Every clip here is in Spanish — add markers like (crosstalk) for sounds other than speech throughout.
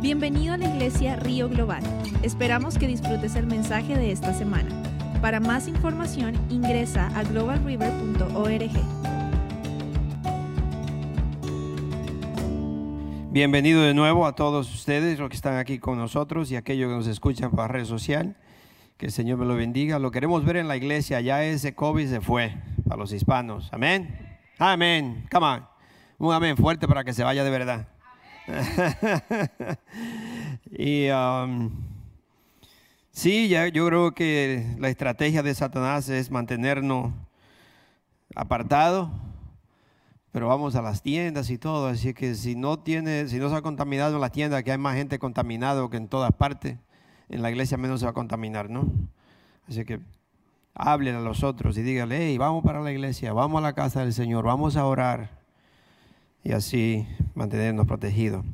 Bienvenido a la iglesia Río Global. Esperamos que disfrutes el mensaje de esta semana. Para más información ingresa a globalriver.org. Bienvenido de nuevo a todos ustedes, los que están aquí con nosotros y aquellos que nos escuchan por la red social. Que el Señor me lo bendiga. Lo queremos ver en la iglesia. Ya ese COVID se fue a los hispanos. Amén. Amén. Come on. Un amén fuerte para que se vaya de verdad. (laughs) y um, sí, ya, yo creo que la estrategia de Satanás es mantenernos apartados, pero vamos a las tiendas y todo, así que si no tiene, si no se ha contaminado en las tiendas, que hay más gente contaminado que en todas partes, en la iglesia menos se va a contaminar, ¿no? Así que háblenle a los otros y díganle, hey, vamos para la iglesia, vamos a la casa del Señor, vamos a orar y así mantenernos protegidos.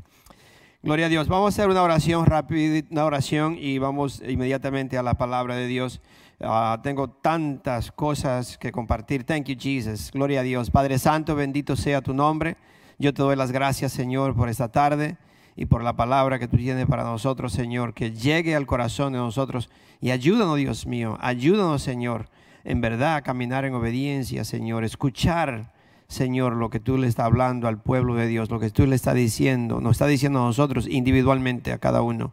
Gloria a Dios. Vamos a hacer una oración rápida, una oración y vamos inmediatamente a la palabra de Dios. Ah, tengo tantas cosas que compartir. Thank you, Jesus. Gloria a Dios. Padre Santo, bendito sea tu nombre. Yo te doy las gracias, Señor, por esta tarde y por la palabra que tú tienes para nosotros, Señor, que llegue al corazón de nosotros y ayúdanos, Dios mío, ayúdanos, Señor, en verdad a caminar en obediencia, Señor, escuchar Señor, lo que tú le estás hablando al pueblo de Dios, lo que tú le estás diciendo, nos está diciendo a nosotros individualmente, a cada uno.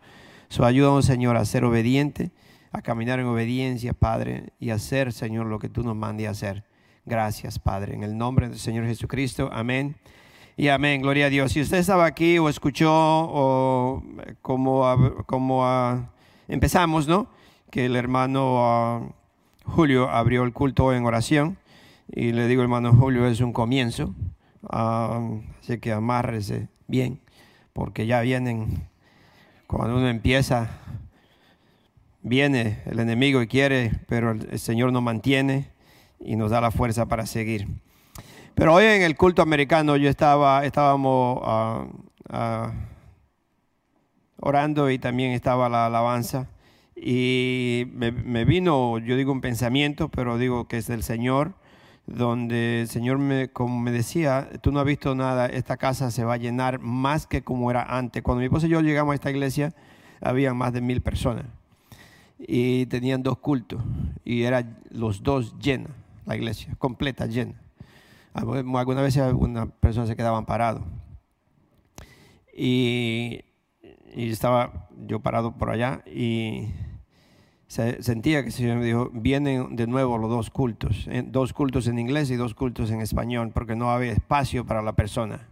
So, ayúdanos, Señor, a ser obediente, a caminar en obediencia, Padre, y a hacer, Señor, lo que tú nos mandes a hacer. Gracias, Padre, en el nombre del Señor Jesucristo. Amén. Y amén, gloria a Dios. Si usted estaba aquí o escuchó o como, como empezamos, ¿no? Que el hermano ah, Julio abrió el culto en oración. Y le digo, hermano Julio, es un comienzo. así que amárrese bien, porque ya vienen, cuando uno empieza, viene el enemigo y quiere, pero el, Señor nos mantiene y nos da la fuerza para seguir. Pero hoy en el culto americano yo estaba, estábamos ah, ah, orando y también estaba la alabanza. Y me, me, vino, yo digo un pensamiento, pero digo que es del Señor donde el Señor, me, como me decía, tú no has visto nada, esta casa se va a llenar más que como era antes. Cuando mi esposa y yo llegamos a esta iglesia, había más de mil personas y tenían dos cultos y eran los dos llenas, la iglesia, completa, llena. Alguna vez algunas personas se quedaban parados. Y, y estaba yo parado por allá y sentía que el Señor me dijo, vienen de nuevo los dos cultos, dos cultos en inglés y dos cultos en español, porque no había espacio para la persona.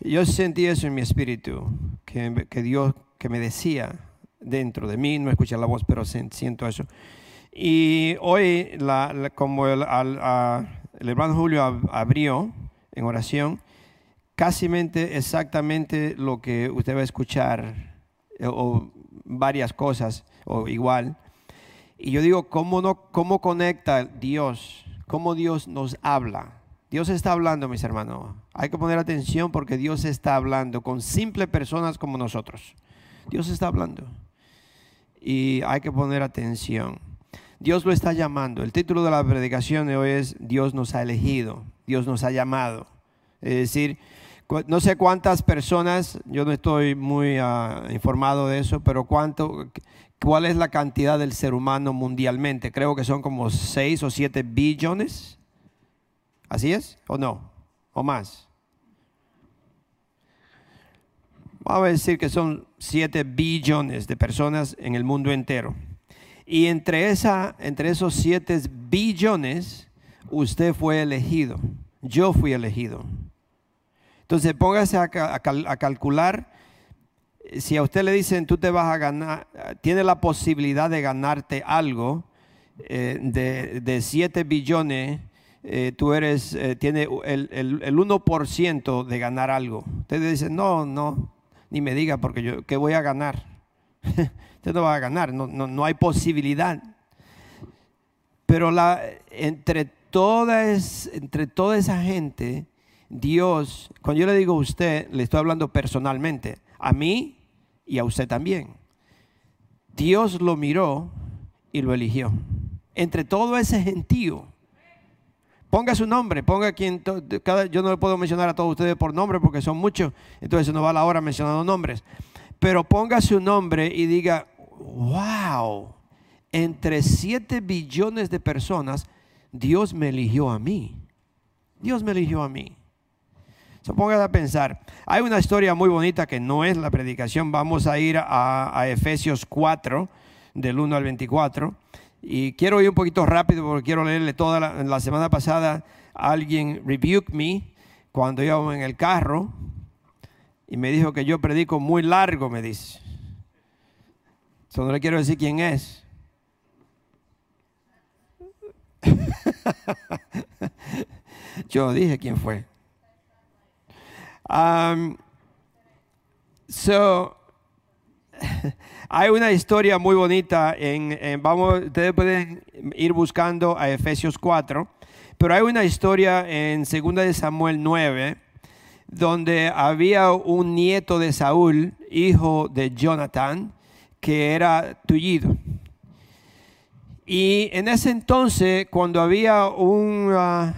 Yo sentí eso en mi espíritu, que, que Dios que me decía dentro de mí, no escuché la voz, pero siento eso. Y hoy, la, como el, el, hermano Julio abrió en oración, casi exactamente lo que usted va a escuchar, eh, o varias cosas, o igual, y yo digo, ¿cómo, no, cómo conecta Dios? ¿Cómo Dios nos habla? Dios está hablando, mis hermanos. Hay que poner atención porque Dios está hablando con simples personas como nosotros. Dios está hablando. Y hay que poner atención. Dios lo está llamando. El título de la predicación de hoy es Dios nos ha elegido, Dios nos ha llamado. Es decir, no sé cuántas personas, yo no estoy muy ah, informado de eso, pero cuánto, ¿Cuál es la cantidad del ser humano mundialmente? Creo que son como 6 o 7 billones. ¿Así es? ¿O no? ¿O más? Vamos a decir que son 7 billones de personas en el mundo entero. Y entre, esa, entre esos 7 billones, usted fue elegido. Yo fui elegido. Entonces póngase a, a calcular si a usted le dicen tú te vas a ganar, tiene la posibilidad de ganarte algo eh, de, 7 billones, eh, tú eres, eh, tiene el, el, 1% de ganar algo. Usted dice, no, no, ni me diga porque yo, ¿qué voy a ganar? (laughs) usted no va a ganar, no, no, no hay posibilidad. Pero la, entre, toda entre toda esa gente, Dios, cuando yo le digo a usted, le estoy hablando personalmente, a mí y a usted también. Dios lo miró y lo eligió. Entre todo ese gentío, ponga su nombre, ponga quien, yo no le puedo mencionar a todos ustedes por nombre porque son muchos, entonces no va la hora mencionando nombres. pero ponga su nombre y diga, wow, entre 7 billones de personas, Dios me eligió a mí. Dios me eligió a mí. So, a pensar. Hay una historia muy bonita que no es la predicación. Vamos a ir a, Efesios 4, del 1 al 24. Y quiero ir un poquito rápido porque quiero leerle toda la, la semana pasada. Alguien rebuked me cuando íbamos en el carro y me dijo que yo predico muy largo, me dice. Eso le quiero decir quién es. (laughs) yo dije quién fue. Um, so, (laughs) hay una historia muy bonita en, vamos, ustedes pueden ir buscando a Efesios 4, pero hay una historia en 2 de Samuel 9 donde había un nieto de Saúl, hijo de Jonathan, que era tullido. Y en ese entonces, cuando había un, ah,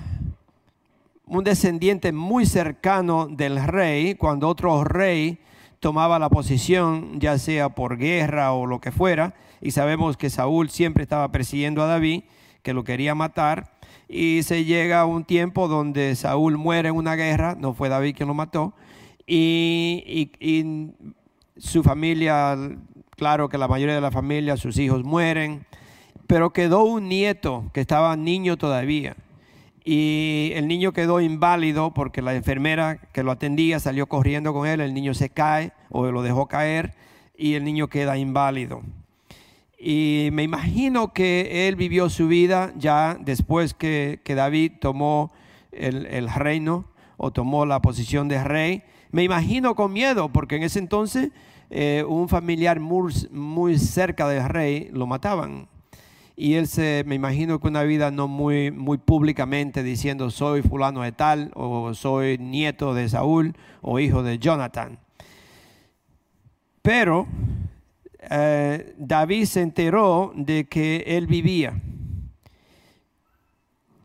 un descendiente muy cercano del rey, cuando otro rey tomaba la posición, ya sea por guerra o lo que fuera, y sabemos que Saúl siempre estaba persiguiendo a David, que lo quería matar, y se llega a un tiempo donde Saúl muere en una guerra, no fue David quien lo mató, y, y su familia, claro que la mayoría de la familia, sus hijos mueren, pero quedó un nieto que estaba niño todavía y el niño quedó inválido porque la enfermera que lo atendía salió corriendo con él, el niño se cae o lo dejó caer y el niño queda inválido. Y me imagino que él vivió su vida ya después que, David tomó el, reino o tomó la posición de rey. Me imagino con miedo porque en ese entonces eh, un familiar muy, muy cerca del rey lo mataban y él se, me imagino que una vida no muy, muy públicamente diciendo soy fulano de tal o soy nieto de Saúl o hijo de Jonathan. Pero eh, David se enteró de que él vivía.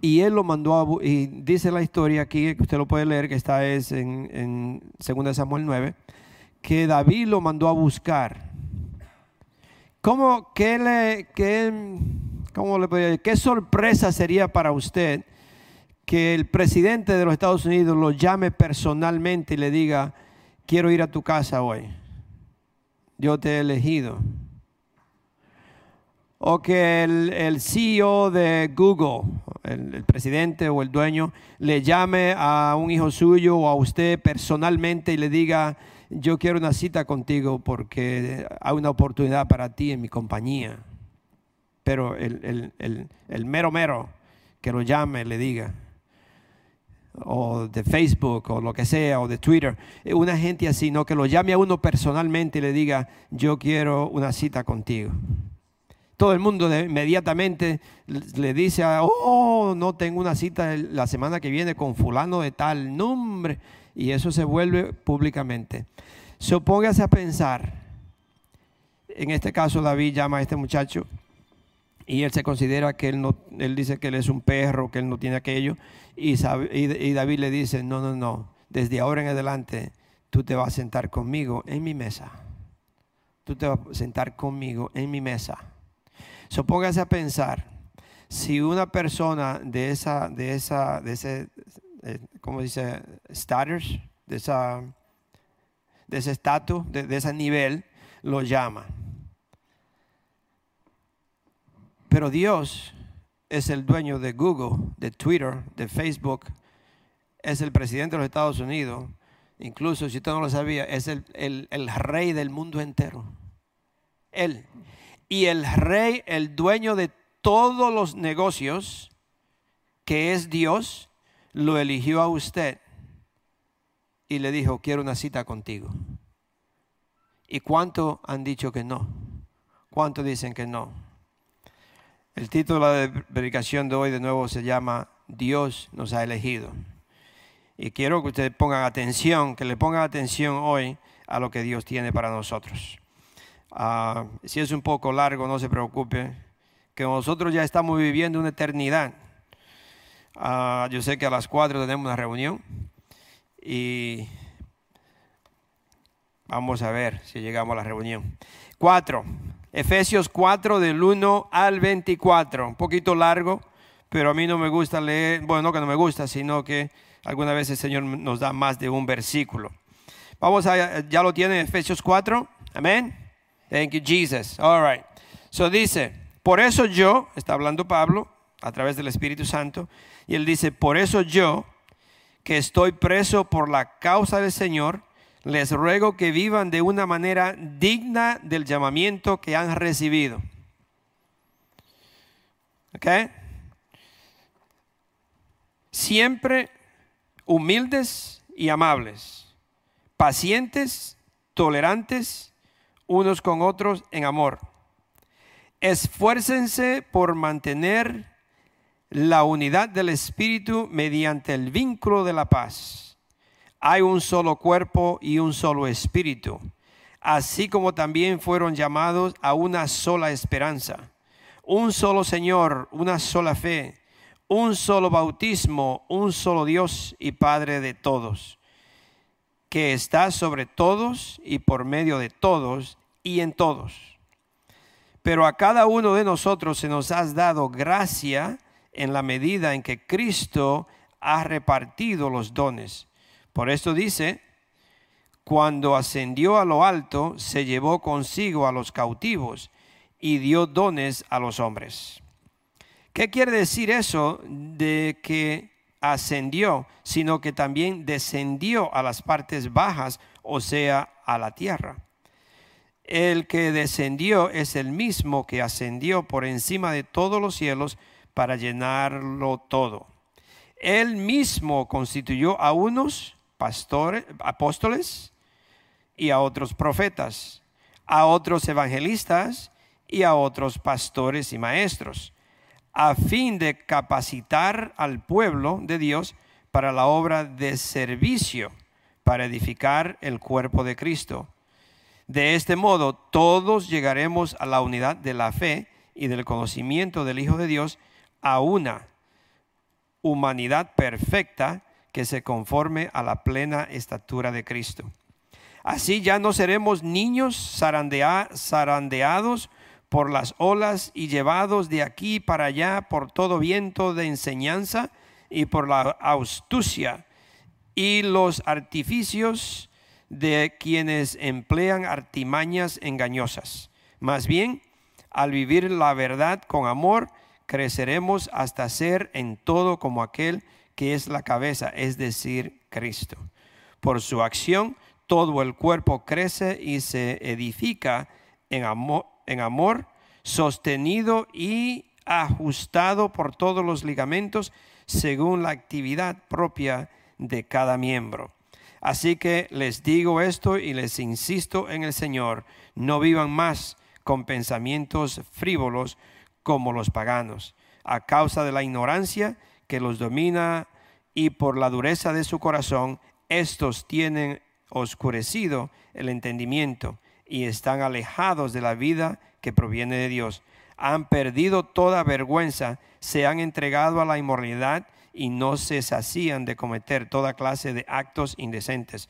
Y él lo mandó a, y dice la historia aquí, que usted lo puede leer, que está es en, en 2 Samuel 9, que David lo mandó a buscar ¿Cómo, qué, le, qué, qué sorpresa sería para usted que el presidente de los Estados Unidos lo llame personalmente y le diga, quiero ir a tu casa hoy, yo te he elegido? O que el, CEO de Google, el, presidente o el dueño, le llame a un hijo suyo o a usted personalmente y le diga, yo quiero una cita contigo porque hay una oportunidad para ti en mi compañía. Pero el, mero mero que lo llame, le diga, o de Facebook o lo que sea, o de Twitter, una gente así, no que lo llame a uno personalmente y le diga, yo quiero una cita contigo. Todo el mundo inmediatamente le dice, oh, no tengo una cita la semana que viene con fulano de tal nombre y eso se vuelve públicamente. Supóngase a pensar, en este caso David llama a este muchacho y él se considera que él no, él dice que él es un perro, que él no tiene aquello, y, y David le dice, no, no, no, desde ahora en adelante tú te vas a sentar conmigo en mi mesa. Tú te vas a sentar conmigo en mi mesa. Supóngase a pensar, si una persona de esa, de esa, de ese eh, ¿cómo dice? Status, de, esa, de ese estatus, de, ese nivel, lo llama. Pero Dios es el dueño de Google, de Twitter, de Facebook, es el presidente de los Estados Unidos, incluso si usted no lo sabía, es el, el, rey del mundo entero. Él. Y el rey, el dueño de todos los negocios, que es Dios, lo eligió a usted y le dijo, quiero una cita contigo. ¿Y cuánto han dicho que no? ¿Cuánto dicen que no? El título de la predicación de hoy de nuevo se llama Dios nos ha elegido. Y quiero que ustedes pongan atención, que le pongan atención hoy a lo que Dios tiene para nosotros. Ah, si es un poco largo, no se preocupe, que nosotros ya estamos viviendo una eternidad. Ah, yo sé que a las 4 tenemos una reunión y Vamos a ver si llegamos a la reunión. 4. Efesios 4 del 1 al 24. Un poquito largo, pero a mí no me gusta leer, bueno, no que no me gusta, sino que alguna vez el Señor nos da más de un versículo. Vamos a, ya lo tiene Efesios 4. Amén. Thank you, Jesus. All right. So dice, por eso yo, está hablando Pablo a través del Espíritu Santo, y él dice, por eso yo, que estoy preso por la causa del Señor, les ruego que vivan de una manera digna del llamamiento que han recibido. ¿Ok? Siempre humildes y amables, pacientes, tolerantes unos con otros en amor. Esfuércense por mantener la unidad del Espíritu mediante el vínculo de la paz hay un solo cuerpo y un solo espíritu, así como también fueron llamados a una sola esperanza, un solo Señor, una sola fe, un solo bautismo, un solo Dios y Padre de todos, que está sobre todos y por medio de todos y en todos. Pero a cada uno de nosotros se nos ha dado gracia en la medida en que Cristo ha repartido los dones. Por esto dice, cuando ascendió a lo alto, se llevó consigo a los cautivos y dio dones a los hombres. ¿Qué quiere decir eso de que ascendió, sino que también descendió a las partes bajas, o sea, a la tierra? El que descendió es el mismo que ascendió por encima de todos los cielos para llenarlo todo. Él mismo constituyó a unos pastores, apóstoles y a otros profetas, a otros evangelistas y a otros pastores y maestros, a fin de capacitar al pueblo de Dios para la obra de servicio, para edificar el cuerpo de Cristo. De este modo, todos llegaremos a la unidad de la fe y del conocimiento del Hijo de Dios, a una humanidad perfecta, que se conforme a la plena estatura de Cristo. Así ya no seremos niños zarandeados por las olas y llevados de aquí para allá por todo viento de enseñanza y por la astucia y los artificios de quienes emplean artimañas engañosas. Más bien, al vivir la verdad con amor, creceremos hasta ser en todo como aquel que es la cabeza, es decir, Cristo. Por su acción, todo el cuerpo crece y se edifica en amor, en amor sostenido y ajustado por todos los ligamentos según la actividad propia de cada miembro. Así que les digo esto y les insisto en el Señor, no vivan más con pensamientos frívolos como los paganos, a causa de la ignorancia que los domina y por la dureza de su corazón, estos tienen oscurecido el entendimiento y están alejados de la vida que proviene de Dios. Han perdido toda vergüenza, se han entregado a la inmoralidad y no se sacían de cometer toda clase de actos indecentes.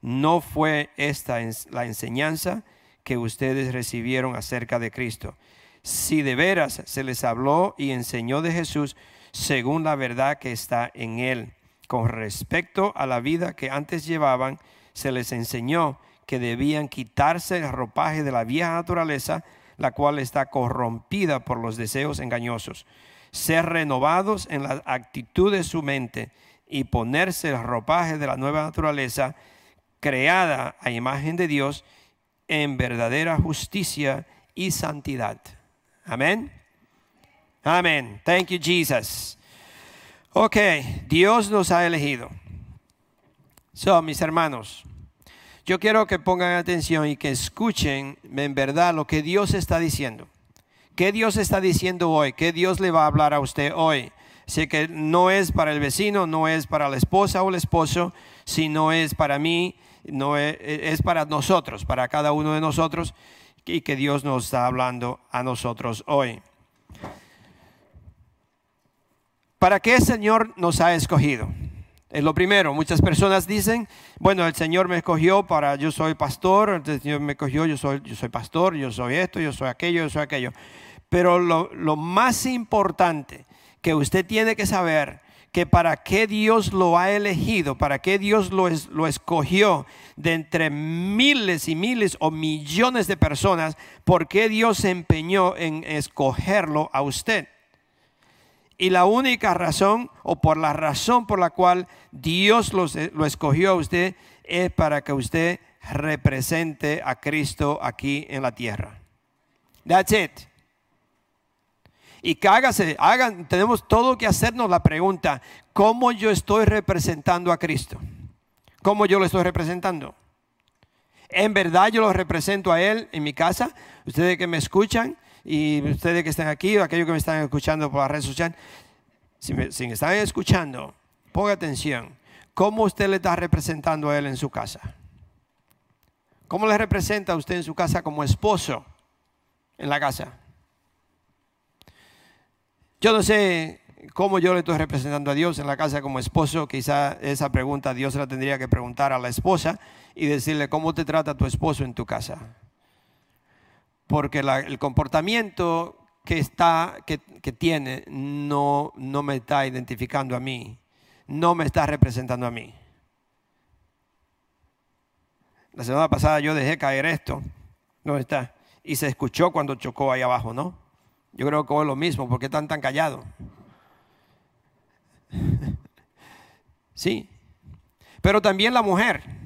No fue esta la enseñanza que ustedes recibieron acerca de Cristo. Si de veras se les habló y enseñó de Jesús, según la verdad que está en él. Con respecto a la vida que antes llevaban, se les enseñó que debían quitarse el ropaje de la vieja naturaleza, la cual está corrompida por los deseos engañosos, ser renovados en la actitud de su mente y ponerse el ropaje de la nueva naturaleza, creada a imagen de Dios, en verdadera justicia y santidad. Amén. Amén. Thank you, Jesus. Ok, Dios nos ha elegido. So, mis hermanos, yo quiero que pongan atención y que escuchen en verdad lo que Dios está diciendo. ¿Qué Dios está diciendo hoy? ¿Qué Dios le va a hablar a usted hoy? Sé que no es para el vecino, no es para la esposa o el esposo, sino es para mí, no es, es para nosotros, para cada uno de nosotros, y que Dios nos está hablando a nosotros hoy. ¿Para qué el Señor nos ha escogido? Es lo primero. Muchas personas dicen, bueno, el Señor me escogió para, yo soy pastor, el Señor me escogió, yo soy, yo soy pastor, yo soy esto, yo soy aquello, yo soy aquello. Pero lo, lo más importante que usted tiene que saber que para qué Dios lo ha elegido, para qué Dios lo, lo escogió de entre miles y miles o millones de personas, por qué Dios se empeñó en escogerlo a usted. Y la única razón o por la razón por la cual Dios lo, lo escogió a usted es para que usted represente a Cristo aquí en la tierra. That's it. Y que hágase, hagan, tenemos todo que hacernos la pregunta, ¿cómo yo estoy representando a Cristo? ¿Cómo yo lo estoy representando? En verdad yo lo represento a Él en mi casa. Ustedes que me escuchan y ustedes que están aquí, o aquellos que me están escuchando por la red social, si me, si me están escuchando, ponga atención. ¿Cómo usted le está representando a Él en su casa? ¿Cómo le representa a usted en su casa como esposo en la casa? Yo no sé cómo yo le estoy representando a Dios en la casa como esposo. Quizá esa pregunta Dios la tendría que preguntar a la esposa y decirle cómo te trata tu esposo en tu casa. Porque el comportamiento que, está, que, tiene no, no me está identificando a mí, no me está representando a mí. La semana pasada yo dejé caer esto, ¿dónde está? Y se escuchó cuando chocó ahí abajo, ¿no? Yo creo que es lo mismo, ¿por qué están tan callados? (laughs) sí. Pero también la mujer.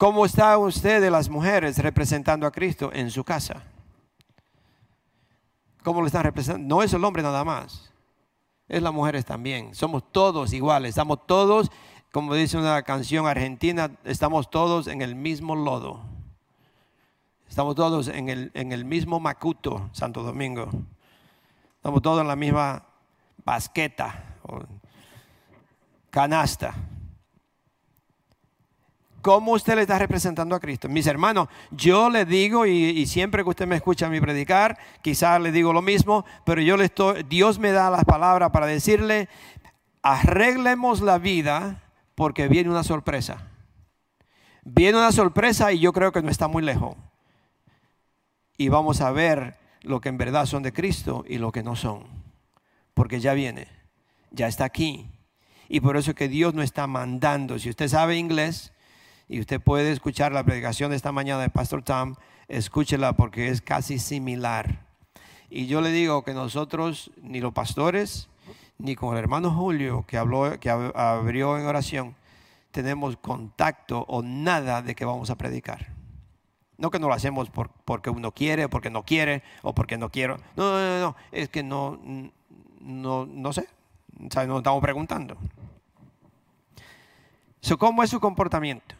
¿Cómo está usted de las mujeres representando a Cristo en su casa? ¿Cómo lo están representando? No es el hombre nada más, es las mujeres también. Somos todos iguales, estamos todos, como dice una canción argentina, estamos todos en el mismo lodo. Estamos todos en el, en el mismo Macuto, Santo Domingo. Estamos todos en la misma basqueta o canasta. ¿Cómo usted le está representando a Cristo? Mis hermanos, yo le digo, y, siempre que usted me escucha a mí predicar, quizás le digo lo mismo, pero yo le estoy, Dios me da las palabras para decirle, arreglemos la vida porque viene una sorpresa. Viene una sorpresa y yo creo que no está muy lejos y vamos a ver lo que en verdad son de Cristo y lo que no son. Porque ya viene, ya está aquí. Y por eso que Dios no está mandando. Si usted sabe inglés y usted puede escuchar la predicación de esta mañana de Pastor Tom, escúchela porque es casi similar. Y yo le digo que nosotros, ni los pastores, ni con el hermano Julio que habló, que abrió en oración, tenemos contacto o nada de que vamos a predicar. No que no lo hacemos porque uno quiere, porque no quiere, o porque no quiero. No, no, no, es que no, no, no sé. O sea, nos estamos preguntando. ¿Cómo es su comportamiento?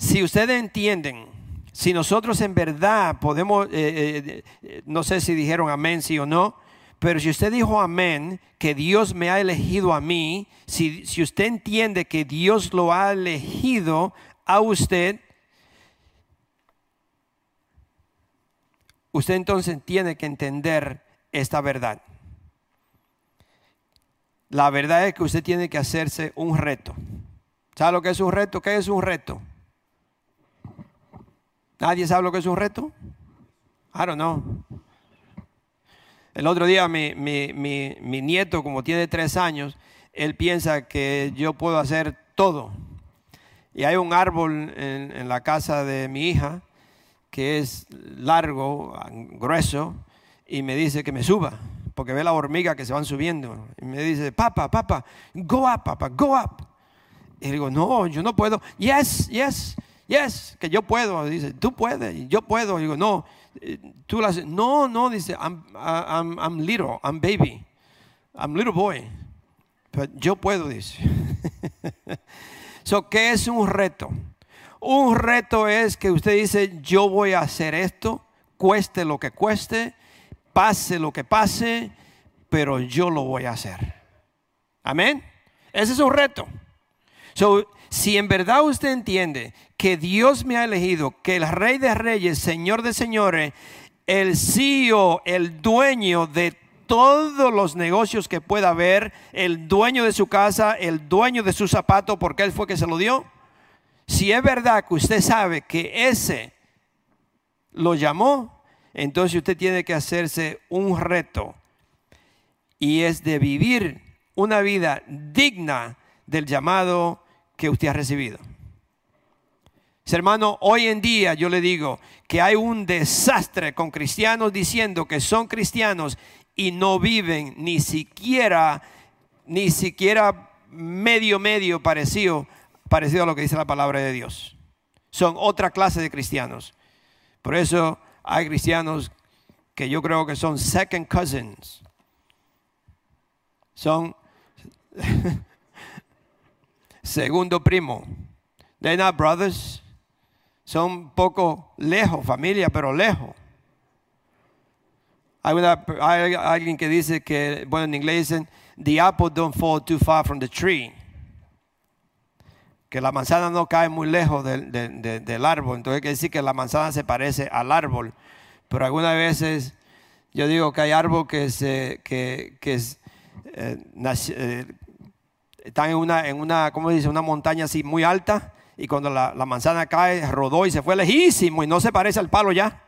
Si ustedes entienden, si nosotros en verdad podemos, eh, eh, eh, no sé si dijeron amén, sí o no, pero si usted dijo amén, que Dios me ha elegido a mí, si, si usted entiende que Dios lo ha elegido a usted, Usted entonces tiene que entender esta verdad. La verdad es que usted tiene que hacerse un reto. ¿Sabe lo que es un reto? ¿Qué es un reto? ¿Nadie sabe lo que es un reto? I don't know. El otro día mi, nieto, como tiene tres años, él piensa que yo puedo hacer todo. Y hay un árbol en la casa de mi hija que es largo, grueso, y me dice que me suba, porque ve la hormiga que se van subiendo. Y me dice, papá, papá, go up, papá, go up. Y digo, no, yo no puedo. Yes, yes, yes, que yo puedo. Dice, tú puedes, yo puedo. Digo, no, eh, tú las. No, no, dice, I'm, I'm, I'm little, I'm baby, I'm little boy. Pero yo puedo, dice. (laughs) so, ¿qué es un reto? Un reto es que usted dice, yo voy a hacer esto, cueste lo que cueste, pase lo que pase, pero yo lo voy a hacer. Amén. Ese es un reto. Si en verdad usted entiende que Dios me ha elegido, que el Rey de Reyes, Señor de Señores, el CEO, el dueño de todos los negocios que pueda haber, el dueño de su casa, el dueño de su zapato, porque él fue que se lo dio. Si es verdad que usted sabe que ese lo llamó, entonces usted tiene que hacerse un reto y es de vivir una vida digna del llamado que usted ha recibido. Hermano, hoy en día yo le digo que hay un desastre con cristianos diciendo que son cristianos y no viven ni siquiera, ni siquiera medio, medio parecido, parecido a lo que dice la palabra de Dios. Son otra clase de cristianos. Por eso hay cristianos que yo creo que son second cousins. Son (laughs) segundo primo. They're not brothers. Son poco lejos, familia, pero lejos. Hay, hay, alguien que dice que, bueno, en inglés dicen, the apple don't fall too far from the tree. Que la manzana no cae muy lejos del, del árbol. Entonces quiere decir que la manzana se parece al árbol. Pero algunas veces yo digo que hay árboles que, se, que, que eh, eh, están en una, en una, ¿cómo dice? Una montaña así muy alta y cuando la, manzana cae, rodó y se fue lejísimo y no se parece al palo ya.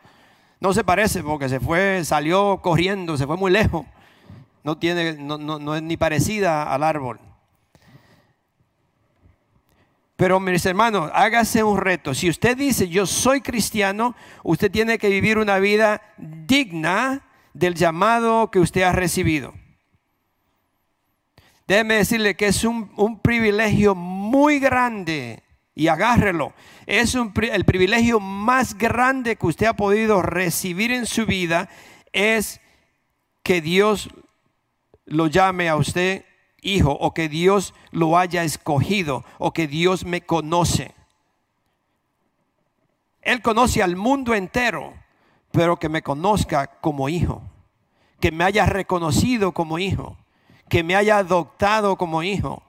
No se parece porque se fue, salió corriendo, se fue muy lejos. No, tiene, no, no es ni parecida al árbol. Pero mis hermanos, hágase un reto. Si usted dice yo soy cristiano, usted tiene que vivir una vida digna del llamado que usted ha recibido. Déjeme decirle que es un, un privilegio muy grande y agárrelo. Es el privilegio más grande que usted ha podido recibir en su vida es que Dios lo llame a usted hijo o que Dios lo haya escogido o que Dios me conoce. Él conoce al mundo entero, pero que me conozca como hijo, que me haya reconocido como hijo, que me haya adoptado como hijo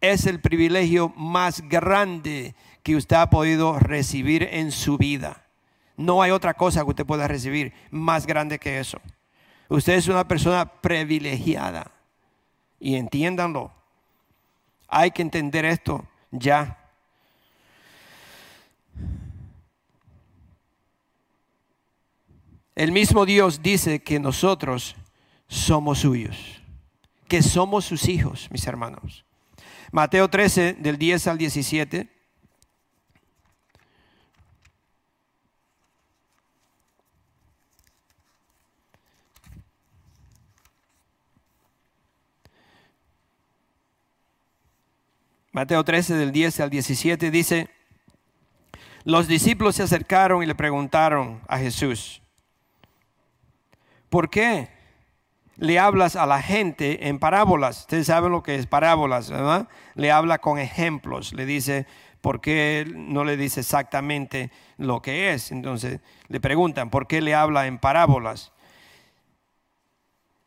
es el privilegio más grande que usted ha podido recibir en su vida. No hay otra cosa que usted pueda recibir más grande que eso. Usted es una persona privilegiada. Y entiéndanlo. Hay que entender esto ya. El mismo Dios dice que nosotros somos suyos, que somos sus hijos, mis hermanos. Mateo 13, del 10 al 17. Mateo 13 del 10 al 17 dice, los discípulos se acercaron y le preguntaron a Jesús, ¿por qué le hablas a la gente en parábolas. Ustedes saben lo que es parábolas, ¿verdad? Le habla con ejemplos, le dice, ¿por qué no le dice exactamente lo que es? Entonces le preguntan, ¿por qué le habla en parábolas?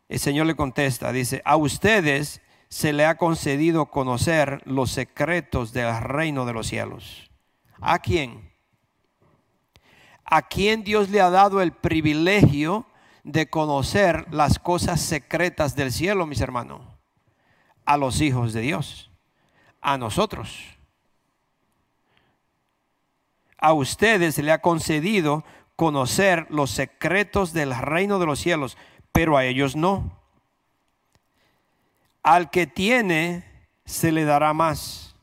El Señor le contesta, dice, a ustedes se le ha concedido conocer los secretos del reino de los cielos. ¿A quién? ¿A quién Dios le ha dado el privilegio de conocer las cosas secretas del cielo, mis hermanos, a los hijos de Dios, a nosotros. A ustedes se le ha concedido conocer los secretos del reino de los cielos, pero a ellos no. Al que tiene, se le dará más.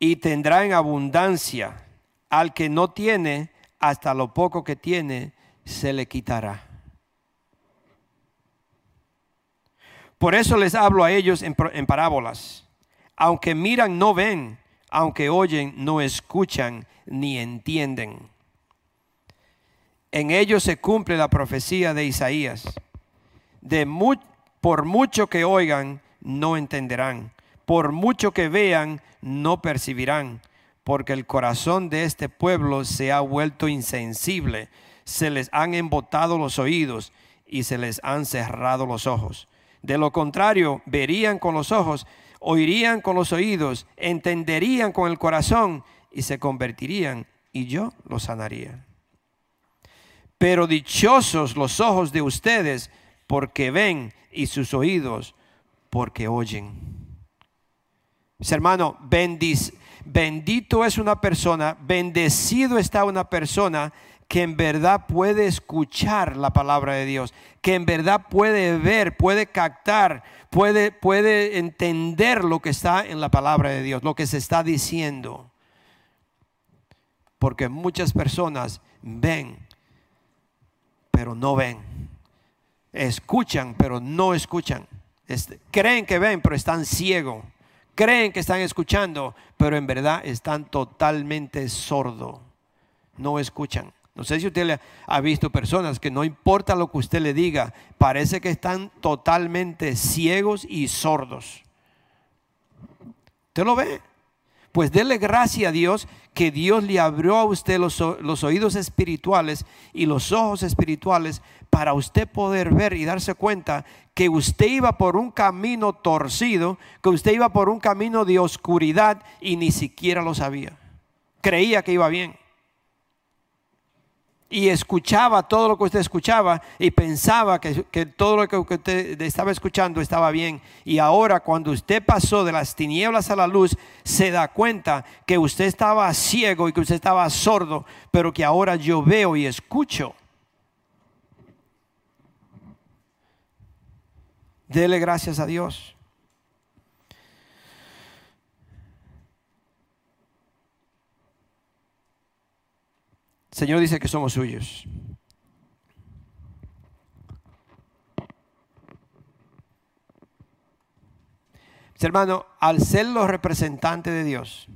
Y tendrá en abundancia. Al que no tiene, hasta lo poco que tiene se le quitará. Por eso les hablo a ellos en, parábolas. Aunque miran, no ven. Aunque oyen, no escuchan ni entienden. En ellos se cumple la profecía de Isaías. De por mucho que oigan, no entenderán. Por mucho que vean, no percibirán porque el corazón de este pueblo se ha vuelto insensible, se les han embotado los oídos y se les han cerrado los ojos. De lo contrario, verían con los ojos, oirían con los oídos, entenderían con el corazón y se convertirían y yo los sanaría. Pero dichosos los ojos de ustedes porque ven y sus oídos porque oyen. Mis hermanos, bendito es una persona, bendecido está una persona que en verdad puede escuchar la palabra de Dios, que en verdad puede ver, puede captar, puede, puede entender lo que está en la palabra de Dios, lo que se está diciendo. Porque muchas personas ven, pero no ven. Escuchan, pero no escuchan. creen que ven, pero están ciegos. Creen que están escuchando, pero en verdad están totalmente sordos. No escuchan. No sé si usted ha visto personas que no importa lo que usted le diga, parece que están totalmente ciegos y sordos. ¿Usted lo ve? Pues dele gracia a Dios que Dios le abrió a usted los, los, oídos espirituales y los ojos espirituales para usted poder ver y darse cuenta que usted iba por un camino torcido, que usted iba por un camino de oscuridad y ni siquiera lo sabía. Creía que iba bien y escuchaba todo lo que usted escuchaba y pensaba que, todo lo que usted estaba escuchando estaba bien. Y ahora cuando usted pasó de las tinieblas a la luz, se da cuenta que usted estaba ciego y que usted estaba sordo, pero que ahora yo veo y escucho. Dele gracias a Dios. Señor dice que somos suyos. Hermano, al ser los representantes de Dios,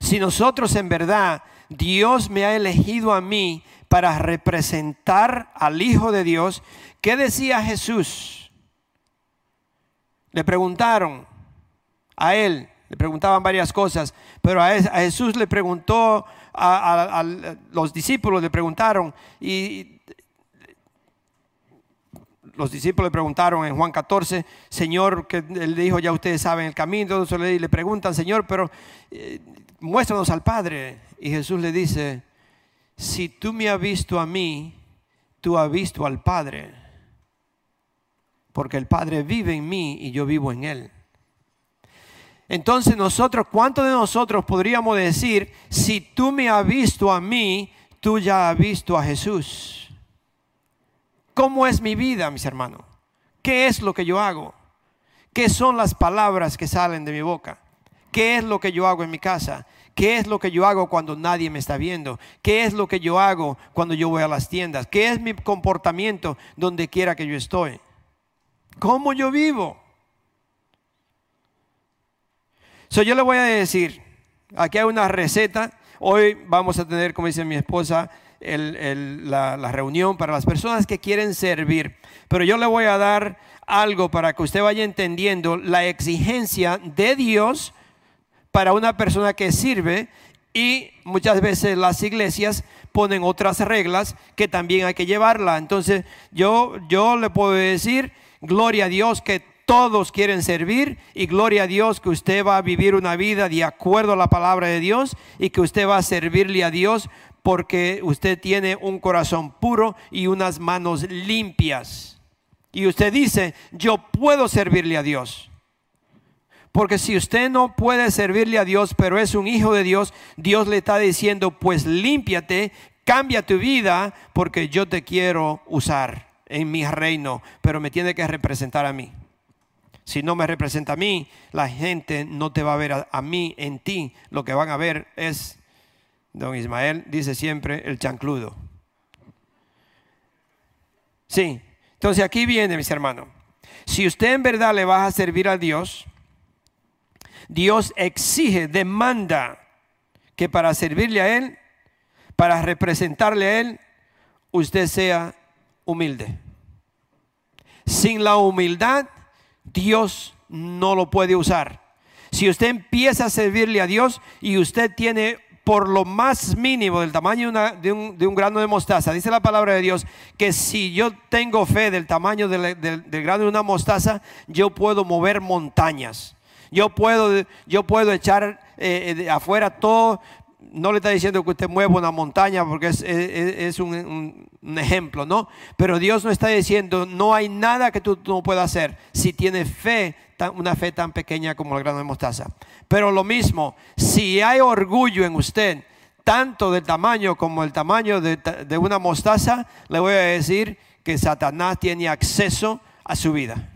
si nosotros en verdad Dios me ha elegido a mí para representar al Hijo de Dios, ¿qué decía Jesús? Le preguntaron a él, le preguntaban varias cosas, pero a, Jesús le preguntó a, los discípulos le preguntaron y los discípulos le preguntaron en Juan 14, Señor, que él dijo, ya ustedes saben el camino, entonces le, preguntan, Señor, pero eh, muéstranos al Padre. Y Jesús le dice, si tú me has visto a mí, tú has visto al Padre, porque el Padre vive en mí y yo vivo en él. Entonces nosotros, ¿cuántos de nosotros podríamos decir, si tú me has visto a mí, tú ya has visto a Jesús? ¿Cómo es mi vida, mis hermanos? ¿Qué es lo que yo hago? ¿Qué son las palabras que salen de mi boca? ¿Qué es lo que yo hago en mi casa? ¿Qué es lo que yo hago cuando nadie me está viendo? ¿Qué es lo que yo hago cuando yo voy a las tiendas? ¿Qué es mi comportamiento donde quiera que yo estoy? ¿Cómo yo vivo? Yo le voy a decir, aquí hay una receta. Hoy vamos a tener, como dice mi esposa, la, la, reunión para las personas que quieren servir. Pero yo le voy a dar algo para que usted vaya entendiendo la exigencia de Dios para una persona que sirve y muchas veces las iglesias ponen otras reglas que también hay que llevarla. Entonces yo, yo le puedo decir, gloria a Dios que todos quieren servir y gloria a Dios que usted va a vivir una vida de acuerdo a la palabra de Dios y que usted va a servirle a Dios porque usted tiene un corazón puro y unas manos limpias. Y usted dice, yo puedo servirle a Dios. Porque si usted no puede servirle a Dios, pero es un hijo de Dios, Dios le está diciendo, pues límpiate, cambia tu vida, porque yo te quiero usar en mi reino, pero me tiene que representar a mí. Si no me representa a mí, la gente no te va a ver a, mí en ti. Lo que van a ver es, don Ismael dice siempre, el chancludo. Sí, entonces aquí viene, mis hermanos. Si usted en verdad le va a servir a Dios, Dios exige, demanda que para servirle a Él, para representarle a Él, usted sea humilde. Sin la humildad, Dios no lo puede usar. Si usted empieza a servirle a Dios y usted tiene por lo más mínimo del tamaño de, un, grano de mostaza, dice la palabra de Dios, que si yo tengo fe del tamaño del, grano de una mostaza, yo puedo mover montañas. Yo puedo, yo puedo echar eh, afuera todo, no le está diciendo que usted mueva una montaña porque es, un, ejemplo, ¿no? Pero Dios no está diciendo, no hay nada que tú, no puedas hacer si tienes fe, una fe tan pequeña como el grano de mostaza. Pero lo mismo, si hay orgullo en usted, tanto del tamaño como el tamaño de, de una mostaza, le voy a decir que Satanás tiene acceso a su vida.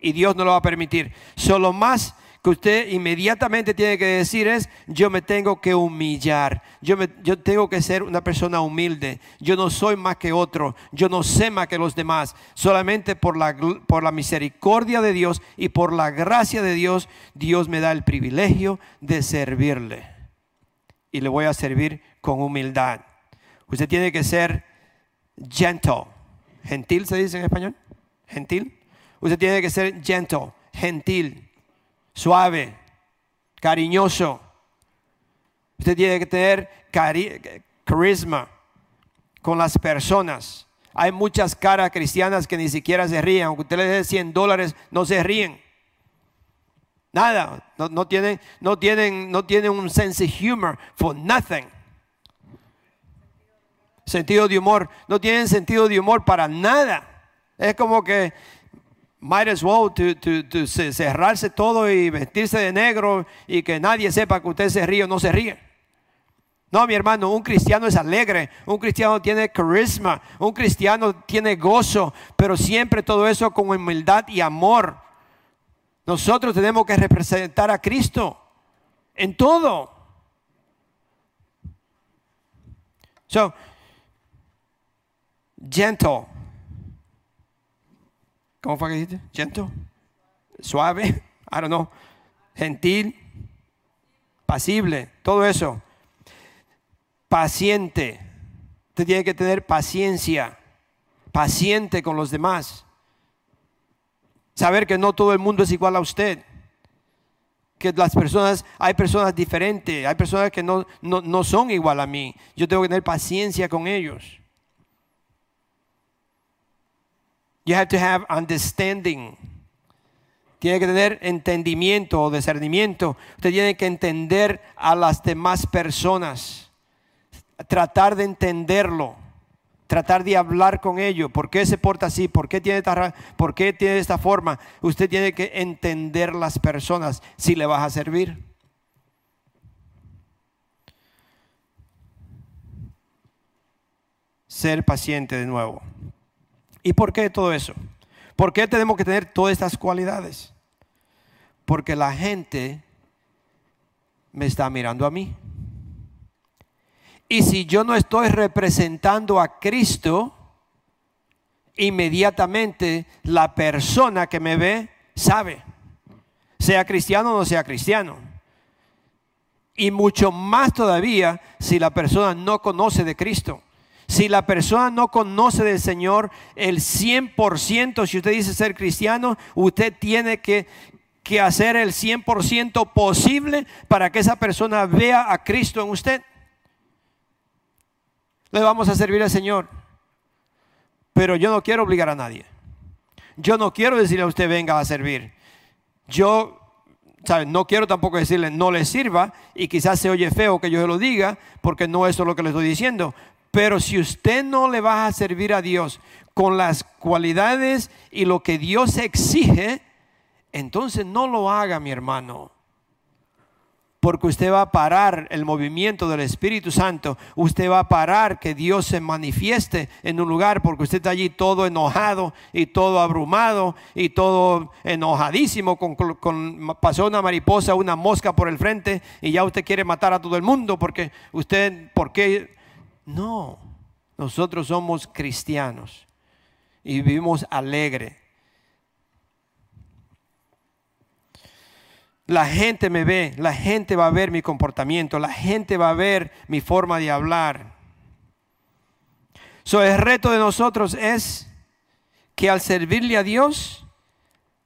Y Dios no lo va a permitir. Solo más que usted inmediatamente tiene que decir es, yo me tengo que humillar, yo, yo tengo que ser una persona humilde, yo no soy más que otro, yo no sé más que los demás, solamente por la, por la misericordia de Dios y por la gracia de Dios, Dios me da el privilegio de servirle. Y le voy a servir con humildad. Usted tiene que ser gentle. Gentil se dice en español. Gentil. Usted tiene que ser gentle, gentil suave, cariñoso. Usted tiene que tener carisma con las personas. Hay muchas caras cristianas que ni siquiera se ríen. Aunque usted le dé 100 dólares, no se ríen. Nada. No, tienen, no, tienen, no tienen un sense of humor for nothing. Sentido de humor. No tienen sentido de humor para nada. Es como que might as well to, cerrarse todo y vestirse de negro y que nadie sepa que usted se ríe o no se ríe. No, mi hermano, un cristiano es alegre, un cristiano tiene carisma, un cristiano tiene gozo, pero siempre todo eso con humildad y amor. Nosotros tenemos que representar a Cristo en todo. So, gentle. ¿Cómo fue que dijiste? Gentle, suave, (laughs) I don't know, gentil, pasible, todo eso. Paciente. Usted tiene que tener paciencia, paciente con los demás. Saber que no todo el mundo es igual a usted. Que las personas, hay personas diferentes, hay personas que no, no, no son igual a mí. Yo tengo que tener paciencia con ellos. You have to have understanding. Tiene que tener entendimiento o discernimiento. Usted tiene que entender a las demás personas. Tratar de entenderlo. Tratar de hablar con ellos. ¿Por qué se porta así? ¿Por qué tiene esta, por qué tiene esta forma? Usted tiene que entender las personas si le vas a servir. Ser paciente de nuevo. ¿Y por qué todo eso? ¿Por qué tenemos que tener todas estas cualidades? Porque la gente me está mirando a mí. Y si yo no estoy representando a Cristo, inmediatamente la persona que me ve sabe, sea cristiano o no sea cristiano. Y mucho más todavía si la persona no conoce de Cristo. Si la persona no conoce del Señor el 100%, si usted dice ser cristiano, usted tiene que, que hacer el 100% posible para que esa persona vea a Cristo en usted. Le vamos a servir al Señor. Pero yo no quiero obligar a nadie. Yo no quiero decirle a usted venga a servir. Yo no quiero tampoco decirle no le sirva y quizás se oye feo que yo lo diga porque no eso es lo que le estoy diciendo. Pero si usted no le va a servir a Dios con las cualidades y lo que Dios exige, entonces no lo haga, mi hermano. Porque usted va a parar el movimiento del Espíritu Santo. Usted va a parar que Dios se manifieste en un lugar porque usted está allí todo enojado y todo abrumado y todo enojadísimo. Con, pasó una mariposa, una mosca por el frente y ya usted quiere matar a todo el mundo porque usted, ¿por qué? No, nosotros somos cristianos y vivimos alegre. La gente me ve, la gente va a ver mi comportamiento, la gente va a ver mi forma de hablar. So, el reto de nosotros es que al servirle a Dios,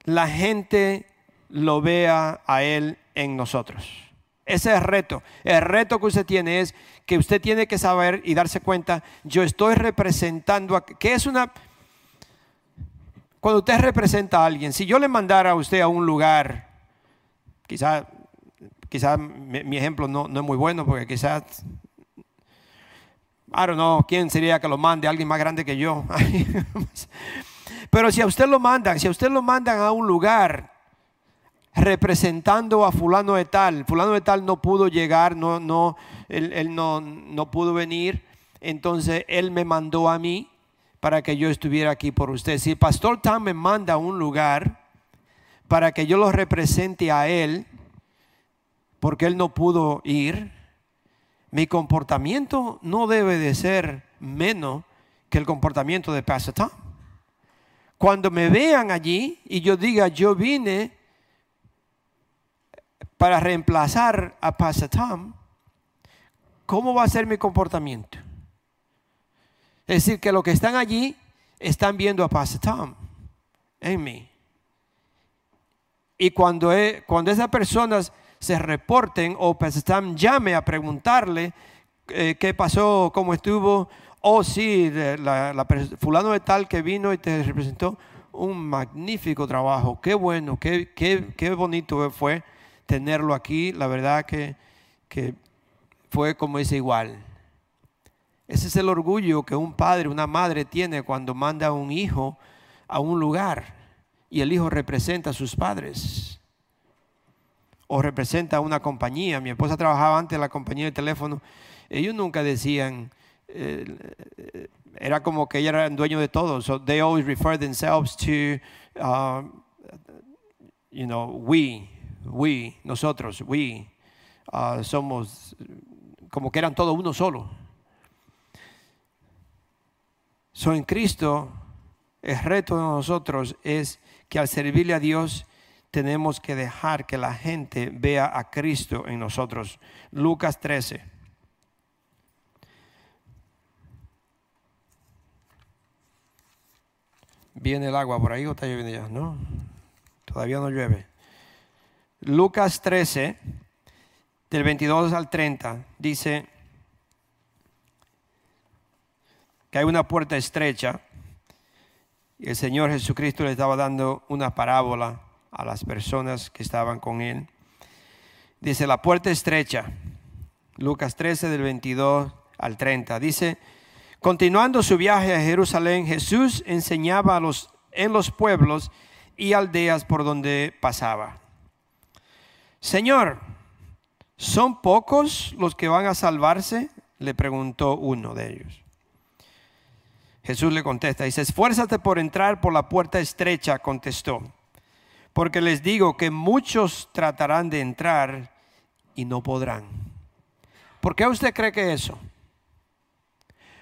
la gente lo vea a Él en nosotros. Ese es el reto. El reto que usted tiene es que usted tiene que saber y darse cuenta, yo estoy representando, a, que es una... Cuando usted representa a alguien, si yo le mandara a usted a un lugar, quizá quizás mi, mi ejemplo no, no es muy bueno porque quizás I don't know, ¿quién sería que lo mande? Alguien más grande que yo. (laughs) Pero si a usted lo mandan, si a usted lo mandan a un lugar representando a fulano de tal, fulano de tal no pudo llegar, no, no, él, no, no pudo venir, entonces él me mandó a mí para que yo estuviera aquí por usted. Si el pastor Tam me manda a un lugar para que yo lo represente a él, porque él no pudo ir, mi comportamiento no debe de ser menos que el comportamiento de Pastor Tom. Cuando me vean allí y yo diga, yo vine para reemplazar a Pastor Tom, ¿cómo va a ser mi comportamiento? Es decir, que los que están allí están viendo a Pastor Tom en mí. Y cuando, cuando esas personas se reporten o Pastor llame a preguntarle eh, qué pasó, cómo estuvo, o si la, fulano de tal que vino y te representó un magnífico trabajo, qué bueno, qué, qué, bonito fue tenerlo aquí, la verdad que, que fue como ese igual. Ese es el orgullo que un padre, una madre tiene cuando manda a un hijo a un lugar y el hijo representa a sus padres o representa una compañía. Mi esposa trabajaba antes en la compañía de teléfono. Ellos nunca decían, eh, era como que ellos eran dueños de todo. So they always refer themselves to, uh, you know, we, we, nosotros, we. Uh, somos como que eran todos uno solo. So en Cristo, el reto de nosotros es que al servirle a Dios, tenemos que dejar que la gente vea a Cristo en nosotros. Lucas 13. ¿Viene el agua por ahí o está lloviendo ya? No, todavía no llueve. Lucas 13, del 22 al 30, dice que hay una puerta estrecha y el Señor Jesucristo le estaba dando una parábola a las personas que estaban con él. Dice, la puerta estrecha, Lucas 13 del 22 al 30. Dice, continuando su viaje a Jerusalén, Jesús enseñaba a los, en los pueblos y aldeas por donde pasaba. Señor, ¿son pocos los que van a salvarse? Le preguntó uno de ellos. Jesús le contesta, dice, esfuérzate por entrar por la puerta estrecha, contestó porque les digo que muchos tratarán de entrar y no podrán. ¿Por qué usted cree que eso?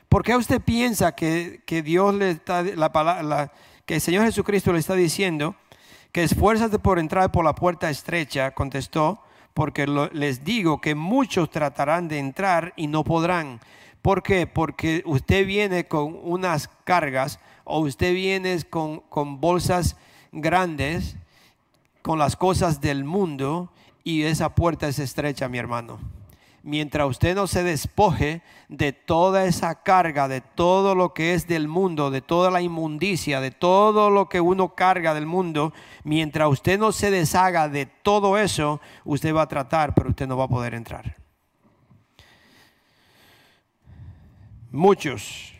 ¿Por qué usted piensa que, Dios le está, la, que el Señor Jesucristo le está diciendo que esfuérzate por entrar por la puerta estrecha? Contestó, porque les digo que muchos tratarán de entrar y no podrán. ¿Por qué? Porque usted viene con unas cargas o usted viene con, con bolsas grandes con las cosas del mundo y esa puerta es estrecha, mi hermano. Mientras usted no se despoje de toda esa carga, de todo lo que es del mundo, de toda la inmundicia, de todo lo que uno carga del mundo, mientras usted no se deshaga de todo eso, usted va a tratar, pero usted no va a poder entrar. Muchos